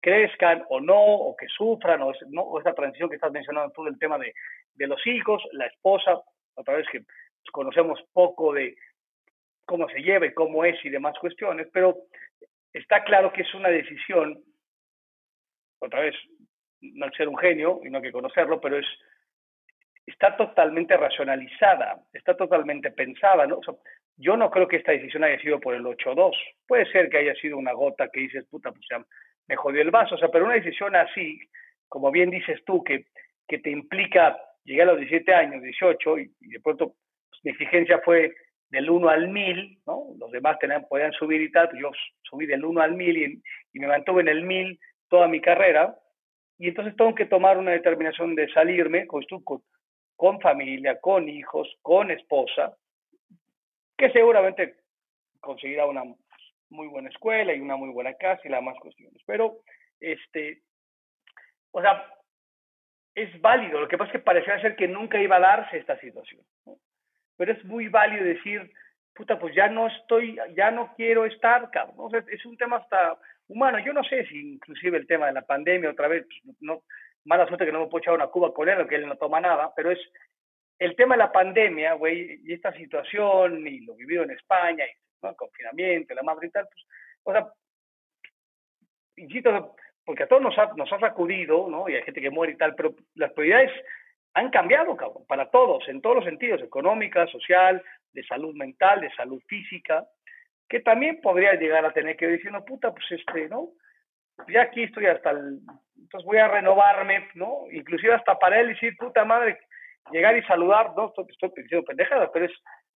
crezcan o no, o que sufran, o, ¿no? o esta transición que estás mencionando tú del tema de, de los hijos, la esposa, otra vez que pues, conocemos poco de cómo se lleva y cómo es y demás cuestiones, pero está claro que es una decisión, otra vez, no ser un genio y no hay que conocerlo, pero es está totalmente racionalizada, está totalmente pensada. ¿no? Yo no creo que esta decisión haya sido por el 8-2. Puede ser que haya sido una gota que dices, puta, pues ya me jodió el vaso. O sea, pero una decisión así, como bien dices tú, que, que te implica llegar a los 17 años, 18, y, de pronto pues, mi exigencia fue del 1 al 1000, ¿no? Los demás tenían, podían subir y tal, pues yo subí del 1 al 1000 y, me mantuve en el 1000 toda mi carrera. Y entonces tengo que tomar una determinación de salirme, con, con familia, con hijos, con esposa, que seguramente conseguirá una muy buena escuela y una muy buena casa y las más cuestiones. Pero, este, o sea, es válido. Lo que pasa es que parecía ser que nunca iba a darse esta situación. Pero es muy válido decir, puta, pues ya no estoy, ya no quiero estar, cabrón. es un tema hasta humano. Yo no sé si inclusive el tema de la pandemia otra vez, pues, no, mala suerte que no me puedo echar una cuba con él, que él no toma nada, pero es el tema de la pandemia, güey, y esta situación, y lo vivido en España, y el confinamiento, la madre y tal, pues, o sea, insisto, porque a todos nos ha, nos ha sacudido, ¿no? Y hay gente que muere y tal, pero las prioridades han cambiado, cabrón, para todos, en todos los sentidos, económica, social, de salud mental, de salud física, que también podría llegar a tener que decir, no, puta, pues este, ¿no? Ya aquí estoy hasta el, entonces voy a renovarme, ¿no? Inclusive hasta para él decir, puta madre, llegar y saludar, no estoy, estoy diciendo pendejadas, pero es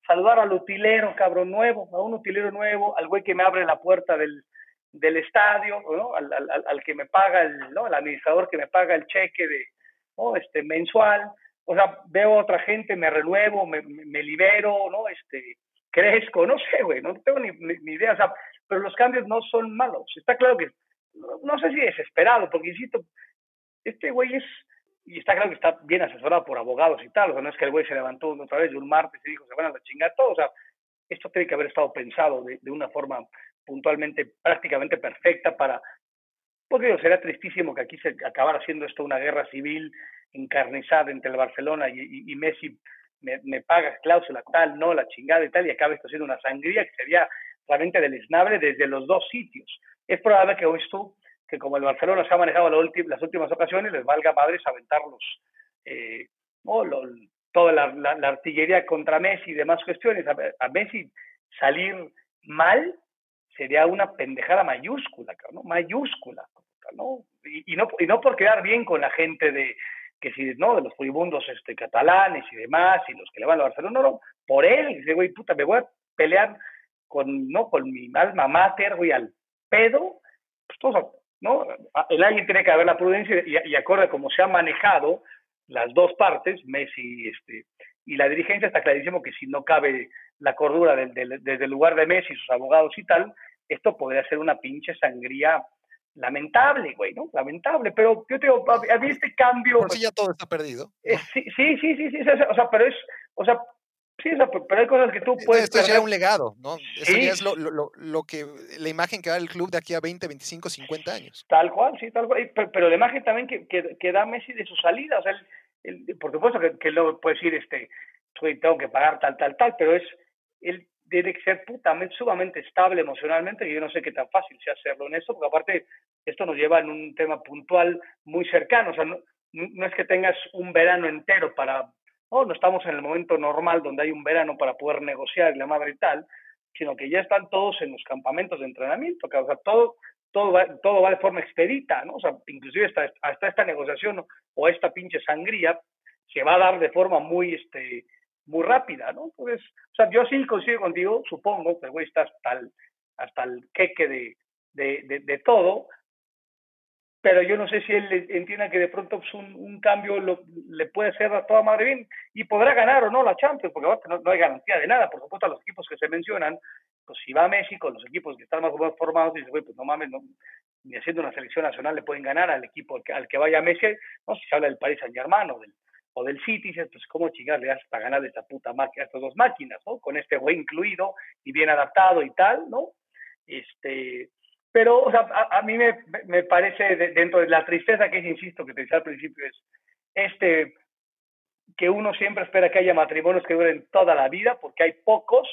saludar al utilero, cabrón, nuevo, a un utilero nuevo, al güey que me abre la puerta del, del estadio, ¿no? Al, al, al, que me paga, el, ¿no? El administrador que me paga el cheque de, ¿no? Este, mensual, o sea, veo a otra gente, me renuevo, me, me libero, ¿no? Este, crezco, no sé, güey, no tengo ni, ni, idea, o sea, pero los cambios no son malos. Está claro que, no, no sé si desesperado, porque insisto, este güey es, y está claro que está bien asesorado por abogados y tal, o sea, no es que el güey se levantó otra vez de un martes y dijo, se van a la chingada todos, o sea, esto tiene que haber estado pensado de, de una forma puntualmente, prácticamente perfecta para, porque digo, será tristísimo que aquí se acabara haciendo esto una guerra civil encarnizada entre el Barcelona y, y, y Messi me, me pagas cláusula tal, no, la chingada y tal, y acaba esto siendo una sangría que sería realmente deleznable desde los dos sitios. Es probable que tú, que como el Barcelona se ha manejado las últimas ocasiones, les valga madres aventarlos, eh, ¿no? Lo, toda la, artillería contra Messi y demás cuestiones. A, Messi salir mal sería una pendejada mayúscula, ¿no? Mayúscula, ¿no? Y, no, y no por quedar bien con la gente de, que si, ¿no? De los furibundos este, catalanes y demás, y los que le van a Barcelona, no, no, por él, dice, güey, puta, me voy a pelear con, ¿no? Con mi alma mater, güey, al pedo, pues todo, ¿no? El alguien tiene que haber la prudencia y, y acorde a cómo se han manejado las dos partes, Messi este, y la dirigencia, está clarísimo que si no cabe la cordura desde, desde el lugar de Messi, sus abogados y tal, esto podría ser una pinche sangría lamentable, güey, ¿no? Lamentable, pero yo te digo, a mí este cambio... Por si ya todo está perdido. sí, sí, sí, sí, sí, o sea, pero es, o sea, sí, o sea, pero hay cosas que tú puedes... Esto ya es un legado, ¿no? Esto sí. ya es lo, lo, lo, que, la imagen que va el club de aquí a 20, 25, 50 años. Tal cual, sí, tal cual, pero, pero la imagen también que, que, que, da Messi de su salida, o sea, el, el, por supuesto que, que luego puedes decir, este, tengo que pagar tal, tal, tal, pero es, él tiene que ser putamente, sumamente estable emocionalmente, y yo no sé qué tan fácil sea hacerlo en eso, porque aparte esto nos lleva en un tema puntual muy cercano, o sea, no, no es que tengas un verano entero para, no, no estamos en el momento normal donde hay un verano para poder negociar y la madre y tal, sino que ya están todos en los campamentos de entrenamiento, o sea, todo, todo, va, todo va de forma expedita, ¿no? O sea, inclusive hasta, hasta esta negociación o esta pinche sangría se va a dar de forma muy, este, muy rápida, ¿no? Pues, o sea, yo sí coincido contigo, supongo que el está hasta el, hasta el queque de, de, de, todo, pero yo no sé si él entienda que de pronto pues, un, cambio lo, le puede ser a toda madre bien y podrá ganar o no la Champions, porque no, no, hay garantía de nada, por supuesto a los equipos que se mencionan, pues si va a México, los equipos que están más o menos formados, dice, güey, pues no mames, no, ni haciendo una selección nacional le pueden ganar al equipo al que, al que vaya Messi, no si se habla del Paris Saint Germain o del, o del City, pues cómo chingar le das para ganar esta puta máquina, estas dos máquinas, ¿no? Con este güey incluido y bien adaptado y tal, ¿no? Este, pero, o sea, a, a mí me, me parece, de, dentro de la tristeza que es, insisto, que te decía al principio, es este, que uno siempre espera que haya matrimonios que duren toda la vida, porque hay pocos,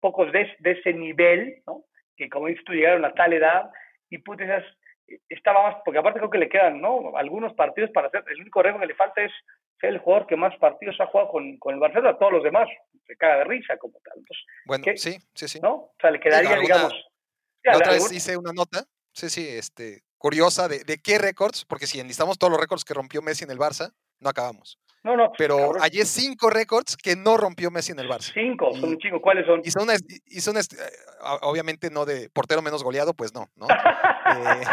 pocos de, de ese nivel, ¿no? Que como dices tú, llegaron a tal edad y esas, estaba más, porque aparte creo que le quedan, ¿no? Algunos partidos para hacer, el único récord que le falta es ser el jugador que más partidos ha jugado con, con el Barcelona, todos los demás se caga de risa como tal. Entonces, bueno, ¿qué? sí, sí, sí. ¿No? O sea, le quedaría, ¿alguna, digamos... La otra vez hice una nota, sí, sí, este, curiosa de, de qué récords, porque si necesitamos todos los récords que rompió Messi en el Barça, no acabamos. No, no. Pero cabrón. hay cinco récords que no rompió Messi en el Barça. Cinco, son un chingo. ¿Cuáles son? Y son, y son, obviamente no de portero menos goleado, pues no, ¿no? eh,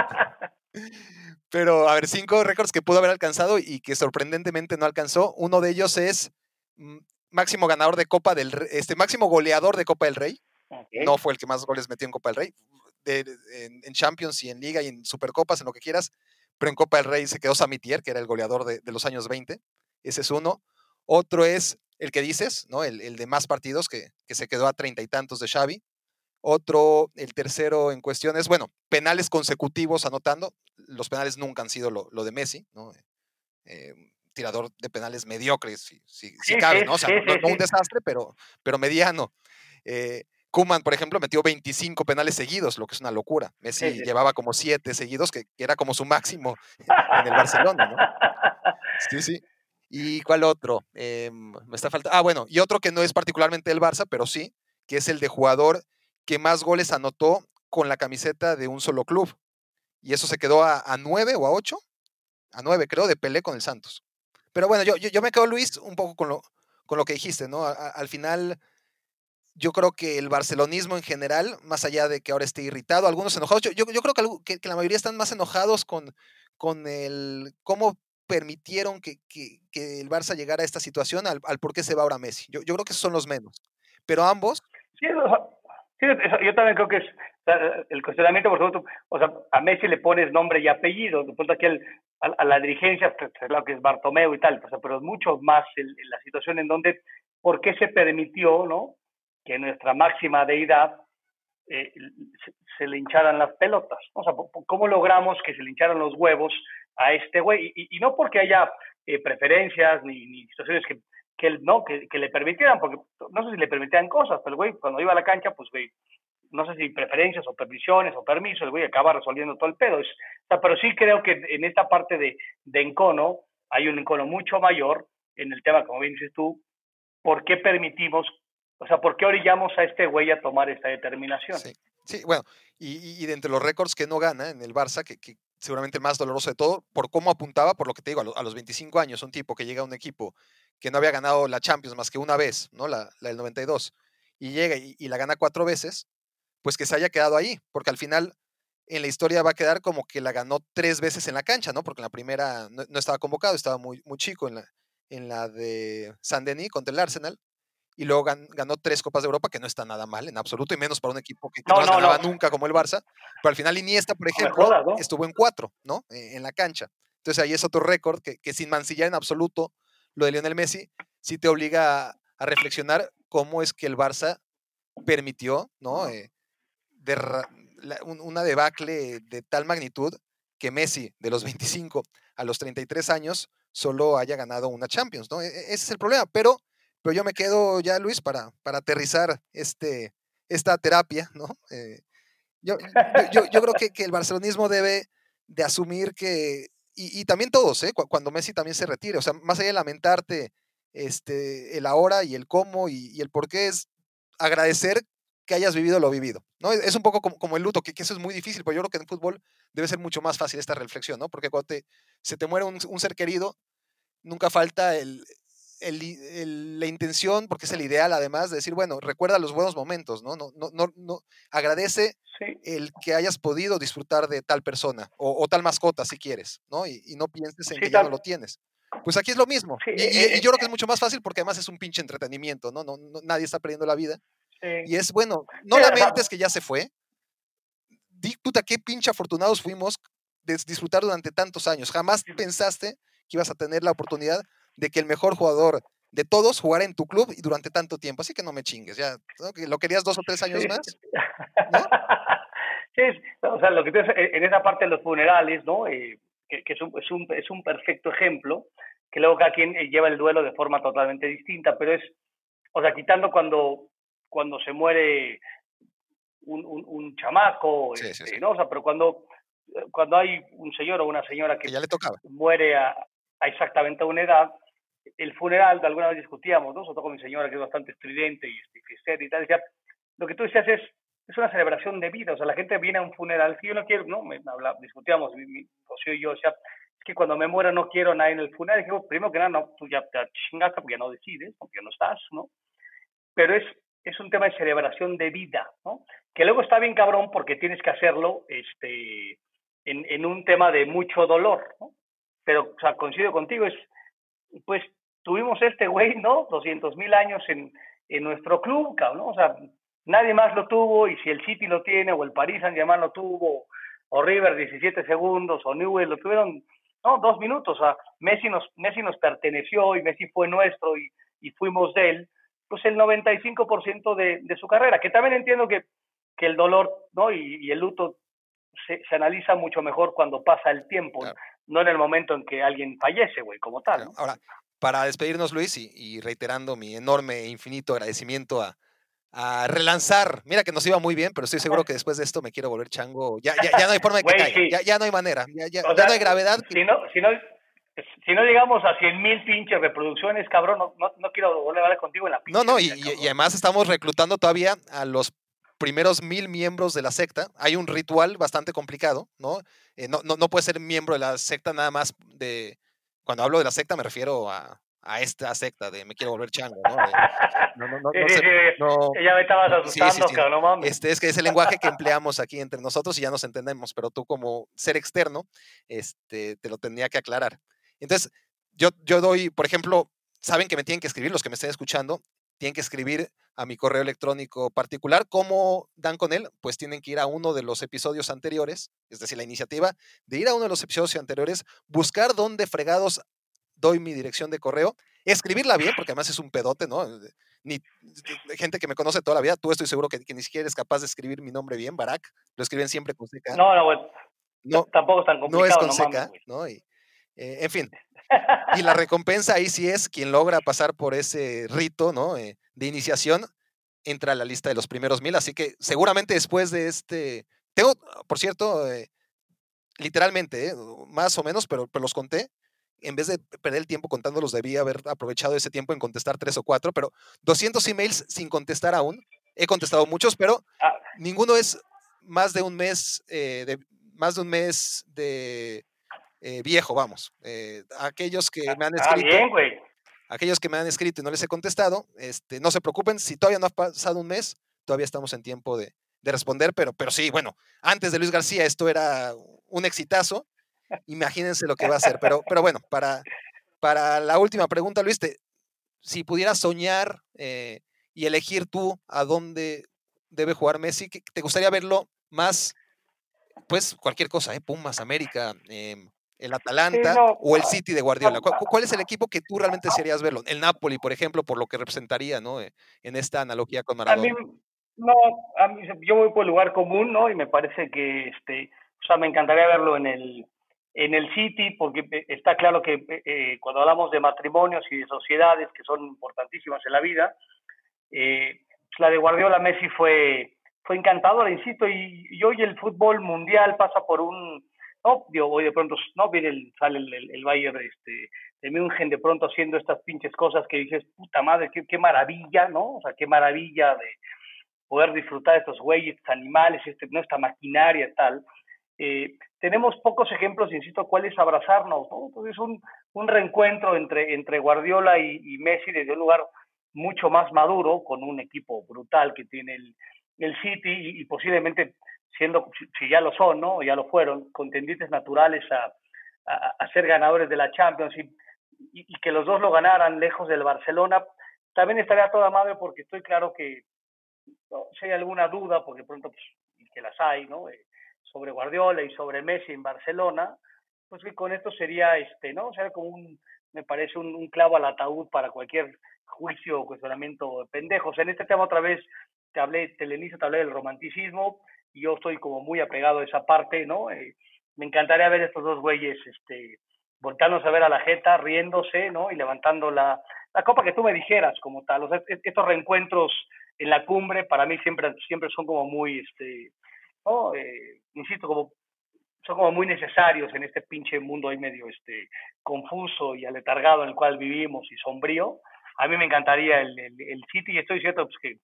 pero, a ver, cinco récords que pudo haber alcanzado y que sorprendentemente no alcanzó. Uno de ellos es máximo ganador de Copa del este máximo goleador de Copa del Rey. Okay. No fue el que más goles metió en Copa del Rey. De, en, en, Champions y en Liga y en Supercopas, en lo que quieras. Pero en Copa del Rey se quedó Samitier, que era el goleador de, de los años 20. Ese es uno. Otro es el que dices, ¿no? El, el de más partidos, que, que, se quedó a treinta y tantos de Xavi. Otro, el tercero en cuestión es, bueno, penales consecutivos anotando. Los penales nunca han sido lo, lo de Messi, ¿no? Eh, tirador de penales mediocre, si, si, si cabe, ¿no? O sea, no, no, un desastre, pero, pero mediano. Eh, Kuman, por ejemplo, metió 25 penales seguidos, lo que es una locura. Messi llevaba como 7 seguidos, que, era como su máximo en el Barcelona, ¿no? Sí, sí. ¿Y cuál otro? Em, me está faltando. Ah, bueno, y otro que no es particularmente del Barça, pero sí, que es el de jugador que más goles anotó con la camiseta de un solo club. Y eso se quedó a, a 9 o a 8, a 9 creo, de Pelé con el Santos. Pero bueno, yo, yo, me quedo, Luis, un poco con lo, con lo que dijiste, ¿no? al final, yo creo que el barcelonismo en general, más allá de que ahora esté irritado, algunos enojados, yo, yo, creo que, que, la mayoría están más enojados con, con el cómo permitieron que, que, que, el Barça llegara a esta situación, al, por qué se va ahora Messi. Yo, yo creo que esos son los menos. Pero ambos... Sí, yo también creo que es el cuestionamiento, por supuesto, o sea, a Messi le pones nombre y apellido, de pronto aquí a, la dirigencia, pues, lo que es Bartomeu y tal, pero es mucho más la situación en donde, ¿por qué se permitió, no? Que nuestra máxima deidad eh, se, le hincharan las pelotas. O sea, ¿cómo logramos que se le hincharan los huevos a este güey? Y, no porque haya eh, preferencias ni, ni, situaciones que, que, no, que, le permitieran, porque no sé si le permitían cosas, pero el güey, cuando iba a la cancha, pues güey, no sé si preferencias o permisiones o permisos, voy a acabar resolviendo todo el pedo. pero sí creo que en esta parte de, de encono hay un encono mucho mayor en el tema, como bien dices tú, ¿por qué permitimos, o sea, por qué orillamos a este güey a tomar esta determinación? Sí, bueno, y, y, de entre los récords que no gana en el Barça, que, que seguramente el más doloroso de todo, por cómo apuntaba, por lo que te digo, a, los 25 años, un tipo que llega a un equipo que no había ganado la Champions más que una vez, ¿no? La, la del 92, y llega y, y, la gana cuatro veces, pues que se haya quedado ahí, porque al final en la historia va a quedar como que la ganó tres veces en la cancha, ¿no? Porque en la primera no, estaba convocado, estaba muy, muy chico en la, en la de San Denis contra el Arsenal, y luego ganó tres Copas de Europa, que no está nada mal en absoluto, y menos para un equipo que no, ganaba nunca como el Barça, pero al final Iniesta, por ejemplo, estuvo en cuatro, ¿no? E, en la cancha. Entonces ahí es otro récord que, que, sin mancillar en absoluto lo de Lionel Messi, sí te obliga a, reflexionar cómo es que el Barça permitió, ¿no? Eh, una debacle de tal magnitud que Messi, de los 25 a los 33 años, solo haya ganado una Champions, ¿no? E, e, ese es el problema, pero, pero yo me quedo ya, Luis, para, para aterrizar este, esta terapia, ¿no? Eh, yo, yo, creo que, que, el barcelonismo debe de asumir que, y, también todos, ¿eh? cuando Messi también se retire, o sea, más allá de lamentarte este, el ahora y el cómo y, el por qué, es agradecer que hayas vivido lo vivido, ¿no? Es un poco como, el luto, que, eso es muy difícil, pero yo creo que en fútbol debe ser mucho más fácil esta reflexión, ¿no? Porque cuando se te muere un, ser querido, nunca falta el, la intención, porque es el ideal además, de decir, bueno, recuerda los buenos momentos, ¿no? no, no, no, no agradece el que hayas podido disfrutar de tal persona o, tal mascota, si quieres, ¿no? Y, no pienses en que ya no lo tienes. Pues aquí es lo mismo. y, eh, yo creo que es mucho más fácil porque además es un pinche entretenimiento, ¿no? no, no nadie está perdiendo la vida. Y es bueno, no lamentes que ya se fue. Di, puta, qué pinche afortunados fuimos de disfrutar durante tantos años. Jamás pensaste que ibas a tener la oportunidad de que el mejor jugador de todos jugara en tu club y durante tanto tiempo. Así que no me chingues, ya. ¿Lo querías dos o tres años más? Sí, o sea, lo que tienes en esa parte de los funerales, ¿no? Eh, que, es, un, es, un, es un perfecto ejemplo, que luego cada quien eh, lleva el duelo de forma totalmente distinta, pero es, o sea, quitando cuando cuando se muere un, un, chamaco, este, ¿no? O sea, pero cuando, cuando hay un señor o una señora que, ya le tocaba. muere a, exactamente a una edad, el funeral, alguna vez discutíamos, ¿no? Sobre todo con mi señora, que es bastante estridente y, este, y tal, decía, lo que tú decías es, es una celebración de vida, o sea, la gente viene a un funeral, si yo no quiero, ¿no? Me, habla, discutíamos, mi, mi y yo, o sea, es que cuando me muera no quiero nada en el funeral, y digo, primero que nada, no, tú ya te chingaste porque ya no decides, porque ya no estás, ¿no? Pero es es un tema de celebración de vida, ¿no? Que luego está bien cabrón porque tienes que hacerlo este, en, en un tema de mucho dolor, ¿no? Pero, o sea, coincido contigo, es, pues tuvimos este güey, ¿no? 200 mil años en, en nuestro club, ¿no? O sea, nadie más lo tuvo y si el City lo tiene o el Paris Saint-Germain lo tuvo o River 17 segundos o Newell lo tuvieron, no, dos minutos, o sea, Messi nos, Messi nos perteneció y Messi fue nuestro y, y fuimos de él, pues el 95% de, de su carrera, que también entiendo que, que el dolor ¿no? y, el luto se, se, analiza mucho mejor cuando pasa el tiempo, no en el momento en que alguien fallece, güey, como tal. Ahora, para despedirnos, Luis, y, y, reiterando mi enorme e infinito agradecimiento a, a relanzar. Mira que nos iba muy bien, pero estoy seguro que después de esto me quiero volver chango. Ya, ya, ya no hay forma de que caiga. Ya, no hay manera. Ya, ya, no hay gravedad. Si no, si no, si no llegamos a 100 mil pinches reproducciones, cabrón, no, no, quiero volver a hablar contigo en la No, no, y, y, además estamos reclutando todavía a los primeros mil miembros de la secta. Hay un ritual bastante complicado, ¿no? Eh, no, no, no puede ser miembro de la secta nada más de... Cuando hablo de la secta me refiero a, a esta secta de me quiero volver chango, ¿no? no, no, no, no, ya me estabas asustando, no mames. Este, es que es el lenguaje que empleamos aquí entre nosotros y ya nos entendemos, pero tú como ser externo, este, te lo tendría que aclarar. Entonces, yo, yo doy, por ejemplo, saben que me tienen que escribir, los que me estén escuchando, tienen que escribir a mi correo electrónico particular. ¿Cómo dan con él? Pues tienen que ir a uno de los episodios anteriores, es decir, la iniciativa de ir a uno de los episodios anteriores, buscar dónde fregados doy mi dirección de correo, escribirla bien, porque además es un pedote, ¿no? Ni, gente que me conoce toda la vida, tú estoy seguro que, ni siquiera eres capaz de escribir mi nombre bien, Barak, lo escriben siempre con seca. No, no, no, tampoco es tan complicado. No es con seca, ¿no? Y, eh, en fin. Y la recompensa ahí sí es quien logra pasar por ese rito, ¿no? Eh, de iniciación, entra a la lista de los primeros mil, así que seguramente después de este, tengo, por cierto, eh, literalmente, más o menos, pero, pero los conté, en vez de perder el tiempo contándolos, debía haber aprovechado ese tiempo en contestar tres o cuatro, pero 200 emails sin contestar aún. He contestado muchos, pero ah. ninguno es más de un mes, eh, de, más de un mes de eh, viejo, vamos. Eh, aquellos que me han ah, escrito. aquellos que me han escrito y no les he contestado, este, no se preocupen, si todavía no ha pasado un mes, todavía estamos en tiempo de, de responder, pero, pero sí, bueno, antes de Luis García esto era un exitazo Imagínense lo que va a hacer. Pero, pero bueno, para, para la última pregunta, Luis, si pudieras soñar eh, y elegir tú a dónde debe jugar Messi, ¿te gustaría verlo más, pues cualquier cosa, eh? Pumas, América, em, el Atalanta o el City de Guardiola? ¿Cuál, es el equipo que tú realmente desearías verlo? El Napoli, por ejemplo, por lo que representaría, ¿no? Eh, en esta analogía con Maradona. A mí, no, a mí, yo voy por el lugar común, ¿no? Y me parece que, este, o sea, me encantaría verlo en el, en el City, porque eh, está claro que eh, eh, cuando hablamos de matrimonios y de sociedades que son importantísimas en la vida, pues la de Guardiola Messi fue, fue encantadora, insisto, y, y, hoy el fútbol mundial pasa por un, no, digo, hoy de pronto no viene el, sale el, el, Bayern este, de München de pronto haciendo estas pinches cosas que dices, puta madre, qué, qué maravilla, ¿no? O sea, qué maravilla de poder disfrutar de estos güeyes, animales, este, ¿no? esta maquinaria tal. Eh, tenemos pocos ejemplos, insisto, cuáles abrazarnos, ¿no? Entonces, un, un reencuentro entre, entre Guardiola y, Messi desde un lugar mucho más maduro, con un equipo brutal que tiene el, el City y, posiblemente siendo, si ya lo son, ¿no? Ya lo fueron, contendientes naturales a, a, ser ganadores de la Champions y, y, que los dos lo ganaran lejos del Barcelona, también estaría toda madre porque estoy claro que si hay alguna duda, porque pronto pues, que las hay, ¿no? Eh, sobre Guardiola y sobre Messi en Barcelona, pues que con esto sería, este, ¿no? O como un, me parece un, clavo al ataúd para cualquier juicio o cuestionamiento de pendejos. En este tema otra vez te hablé, Televisa, te hablé del romanticismo yo estoy como muy apegado a esa parte, ¿no? Eh, me encantaría ver estos dos güeyes, este, voltándose a ver a la jeta, riéndose, ¿no? Y levantando la, la copa que tú me dijeras como tal. O sea, estos reencuentros en la cumbre para mí siempre, siempre son como muy, este, ¿no? Eh, insisto, como son como muy necesarios en este pinche mundo ahí medio este, confuso y aletargado en el cual vivimos y sombrío. A mí me encantaría el, el, City y estoy cierto pues, que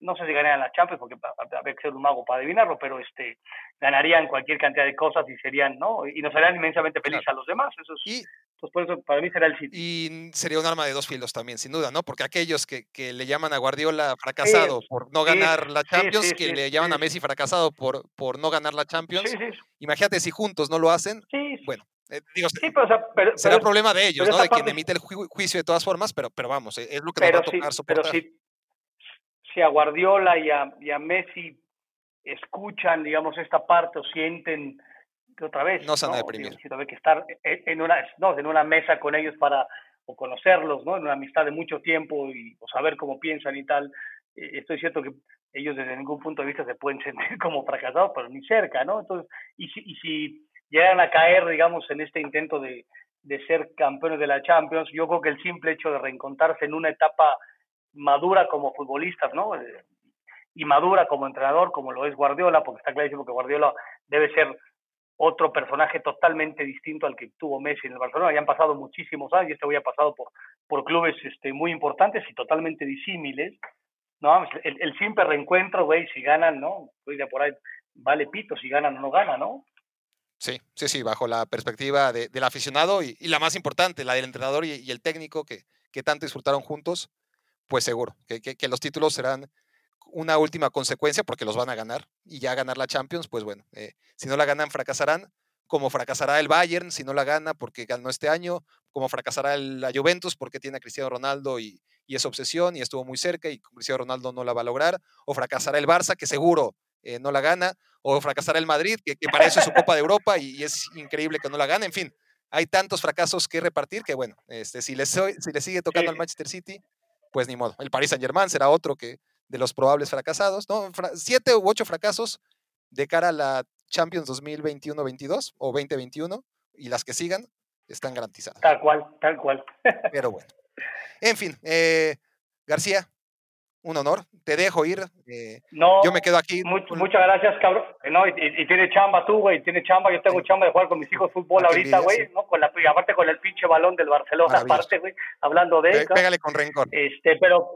no sé si ganarían la Champions porque habría que ser un mago para adivinarlo, pero este ganarían cualquier cantidad de cosas y serían, ¿no? Y nos harían inmensamente felices a los demás. Eso es, pues por eso para mí será el City. Y sería un arma de dos filos también, sin duda, ¿no? Porque aquellos que, que le llaman a Guardiola fracasado por no ganar la Champions, que le llaman a Messi fracasado por, por no ganar la Champions, imagínate si juntos no lo hacen, bueno, eh, digo, será un problema de ellos, ¿no? De quien emite el juicio de todas formas, pero, pero vamos, e, es lo que nos va a tocar soportar. Pero si, a Guardiola y a, y a Messi escuchan, digamos, esta parte o sienten otra vez. No se van a deprimir. que estar en una, no, en una mesa con ellos para o conocerlos, ¿no? En una amistad de mucho tiempo y o saber cómo piensan y tal. Eh, estoy cierto que ellos desde ningún punto de vista se pueden sentir como fracasados, pero ni cerca, ¿no? Entonces, y si, y si llegan a caer, digamos, en este intento de, de ser campeones de la Champions, yo creo que el simple hecho de reencontrarse en una etapa madura como futbolista, ¿no? Eh, y madura como entrenador, como lo es Guardiola, porque está clarísimo que Guardiola debe ser otro personaje totalmente distinto al que tuvo Messi en el Barcelona. Ya han pasado muchísimos años, este había pasado por, por clubes este, muy importantes y totalmente disímiles. No, el, simple reencuentro, güey, si ganan, ¿no? Ya por ahí vale pito si ganan o no ganan, ¿no? Sí, sí, sí, bajo la perspectiva del aficionado y, la más importante, la del entrenador y, el técnico que, que, tanto disfrutaron juntos, pues seguro que, que, los títulos serán una última consecuencia porque los van a ganar y ya ganar la Champions, pues bueno, eh, si no la ganan fracasarán, como fracasará el Bayern si no la gana porque ganó este año, como fracasará la Juventus porque tiene a Cristiano Ronaldo y, y es obsesión y estuvo muy cerca y Cristiano Ronaldo no la va a lograr, o fracasará el Barça que seguro eh, no la gana, o fracasará el Madrid, que, para eso es su Copa de Europa y, es increíble que no la gane. En fin, hay tantos fracasos que repartir que, bueno, este, si, le si le sigue tocando al Manchester City, pues ni modo. El Paris Saint Germain será otro que de los probables fracasados, ¿no? Siete u ocho fracasos de cara a la Champions 2021-22 o 2021 y las que sigan están garantizadas. Tal cual, tal cual. Pero bueno. En fin, eh, García, un honor. Te dejo ir. Eh, no, yo me quedo aquí. Muchas gracias, cabrón. No, y, tiene chamba tú, güey. Tiene chamba. Yo tengo chamba de jugar con mis hijos fútbol ahorita, güey. ¿no? Con la, aparte con el pinche balón del Barcelona, aparte, güey. Hablando de eso. Pégale con rencor. Este, pero,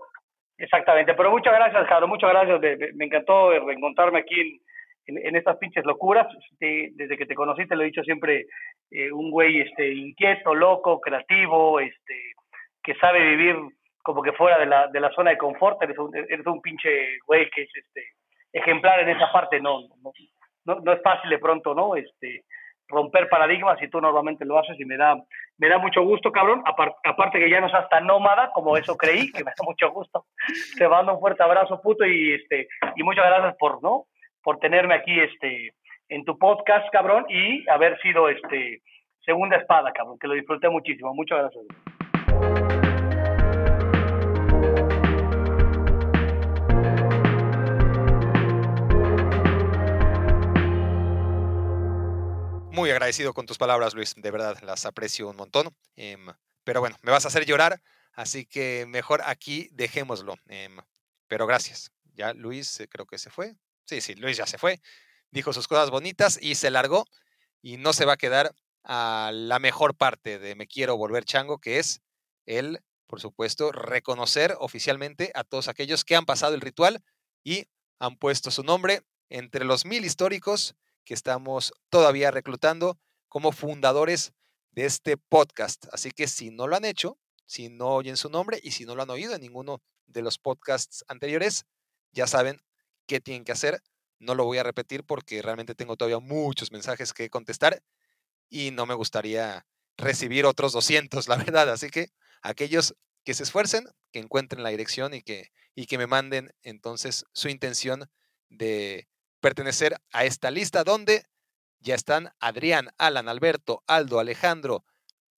exactamente. Pero muchas gracias, cabrón. Muchas gracias. me encantó reencontrarme aquí en, en, estas pinches locuras. Desde que te conocí, te lo he dicho siempre, eh, un güey este, inquieto, loco, creativo, este, que sabe vivir como que fuera de la, de la zona de confort, eres un, eres un pinche güey que es este ejemplar en esa parte, no, no, no, es fácil de pronto, ¿no? Este, romper paradigmas y tú normalmente lo haces y me da, me da mucho gusto, cabrón, aparte que ya no seas tan nómada como eso creí, que me da mucho gusto. Te mando un fuerte abrazo, puto, y este, y muchas gracias por, ¿no? Por tenerme aquí, este, en tu podcast, cabrón, y haber sido, este, segunda espada, cabrón, que lo disfruté muchísimo. Muchas gracias. Muy agradecido con tus palabras, Luis. De verdad, las aprecio un montón. Em, pero bueno, me vas a hacer llorar, así que mejor aquí dejémoslo. Em, pero gracias. Ya Luis creo que se fue. Sí, sí, Luis ya se fue. Dijo sus cosas bonitas y se largó. Y no se va a quedar a la mejor parte de Me Quiero Volver Chango, que es el, por supuesto, reconocer oficialmente a todos aquellos que han pasado el ritual y han puesto su nombre entre los mil históricos que estamos todavía reclutando como fundadores de este podcast. Así que si no lo han hecho, si no oyen su nombre y si no lo han oído en ninguno de los podcasts anteriores, ya saben qué tienen que hacer. No lo voy a repetir porque realmente tengo todavía muchos mensajes que contestar y no me gustaría recibir otros 200, la verdad. Así que aquellos que se esfuercen, que encuentren la dirección y que, y que me manden entonces su intención de pertenecer a esta lista donde ya están Adrián, Alan, Alberto, Aldo, Alejandro,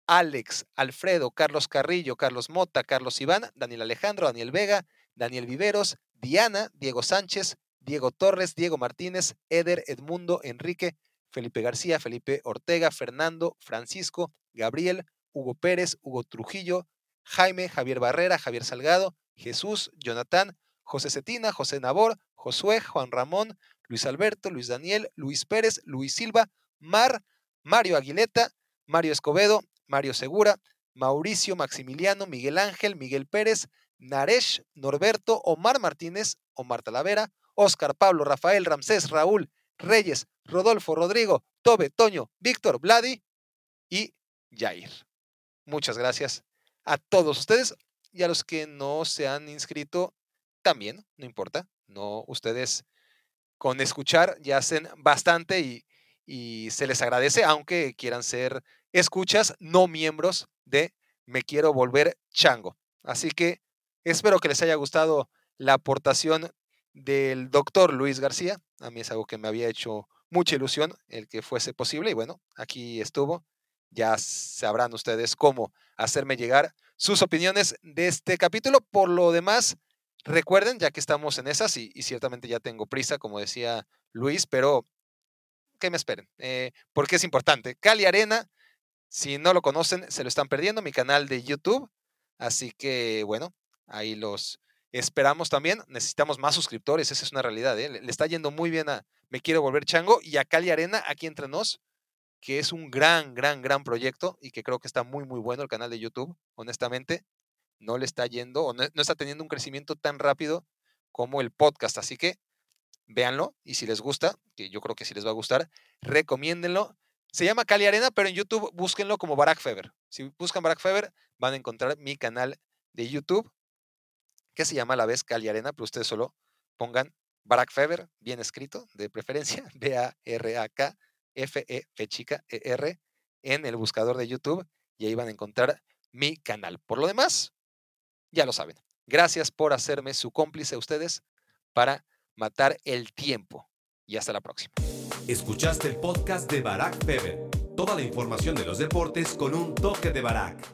Alex, Alfredo, Carlos Carrillo, Carlos Mota, Carlos Iván, Daniel Alejandro, Daniel Vega, Daniel Viveros, Diana, Diego Sánchez, Diego Torres, Diego Martínez, Eder, Edmundo, Enrique, Felipe García, Felipe Ortega, Fernando, Francisco, Gabriel, Hugo Pérez, Hugo Trujillo, Jaime, Javier Barrera, Javier Salgado, Jesús, Jonathan, José Cetina, José Nabor, Josué, Juan Ramón, Luis Alberto, Luis Daniel, Luis Pérez, Luis Silva, Mar, Mario Aguileta, Mario Escobedo, Mario Segura, Mauricio Maximiliano, Miguel Ángel, Miguel Pérez, Naresh, Norberto, Omar Martínez, Omar Talavera, Oscar Pablo, Rafael, Ramsés, Raúl, Reyes, Rodolfo, Rodrigo, Tobe, Toño, Víctor, Vladi y Jair. Muchas gracias a todos ustedes y a los que no se han inscrito también, no importa, no ustedes con escuchar ya hacen bastante y, se les agradece, aunque quieran ser escuchas, no miembros de Me Quiero Volver Chango. Así que espero que les haya gustado la aportación del doctor Luis García. A mí es algo que me había hecho mucha ilusión el que fuese posible y bueno, aquí estuvo. Ya sabrán ustedes cómo hacerme llegar sus opiniones de este capítulo. Por lo demás, Recuerden, ya que estamos en esas, y, ciertamente ya tengo prisa, como decía Luis, pero que me esperen, eh, porque es importante. Cali Arena, si no lo conocen, se lo están perdiendo, mi canal de YouTube. Así que, bueno, ahí los, Esperamos también, necesitamos más suscriptores, esa es una realidad. ¿eh? Le, le está yendo muy bien a Me Quiero Volver Chango y a Cali Arena, aquí entre nos, que es un gran, gran, gran proyecto y que creo que está muy, muy bueno el canal de YouTube, honestamente. No le está yendo o no, está teniendo un crecimiento tan rápido como el podcast. Así que véanlo y si les gusta, que yo creo que sí les va a gustar, recomiéndenlo. Se llama Cali Arena, pero en YouTube búsquenlo como Barack Feber. Si buscan Barack Feber, van a encontrar mi canal de YouTube, que se llama a la vez Cali Arena, pero ustedes solo pongan Barack Feber, bien escrito, de preferencia, B-A-R-A-K, F-E, chica, E-R, en el buscador de YouTube, y ahí van a encontrar mi canal. Por lo demás, ya lo saben. Gracias por hacerme su cómplice a ustedes para matar el tiempo. Y hasta la próxima. Escuchaste el podcast de Barack Feber. Toda la información de los deportes con un toque de Barack.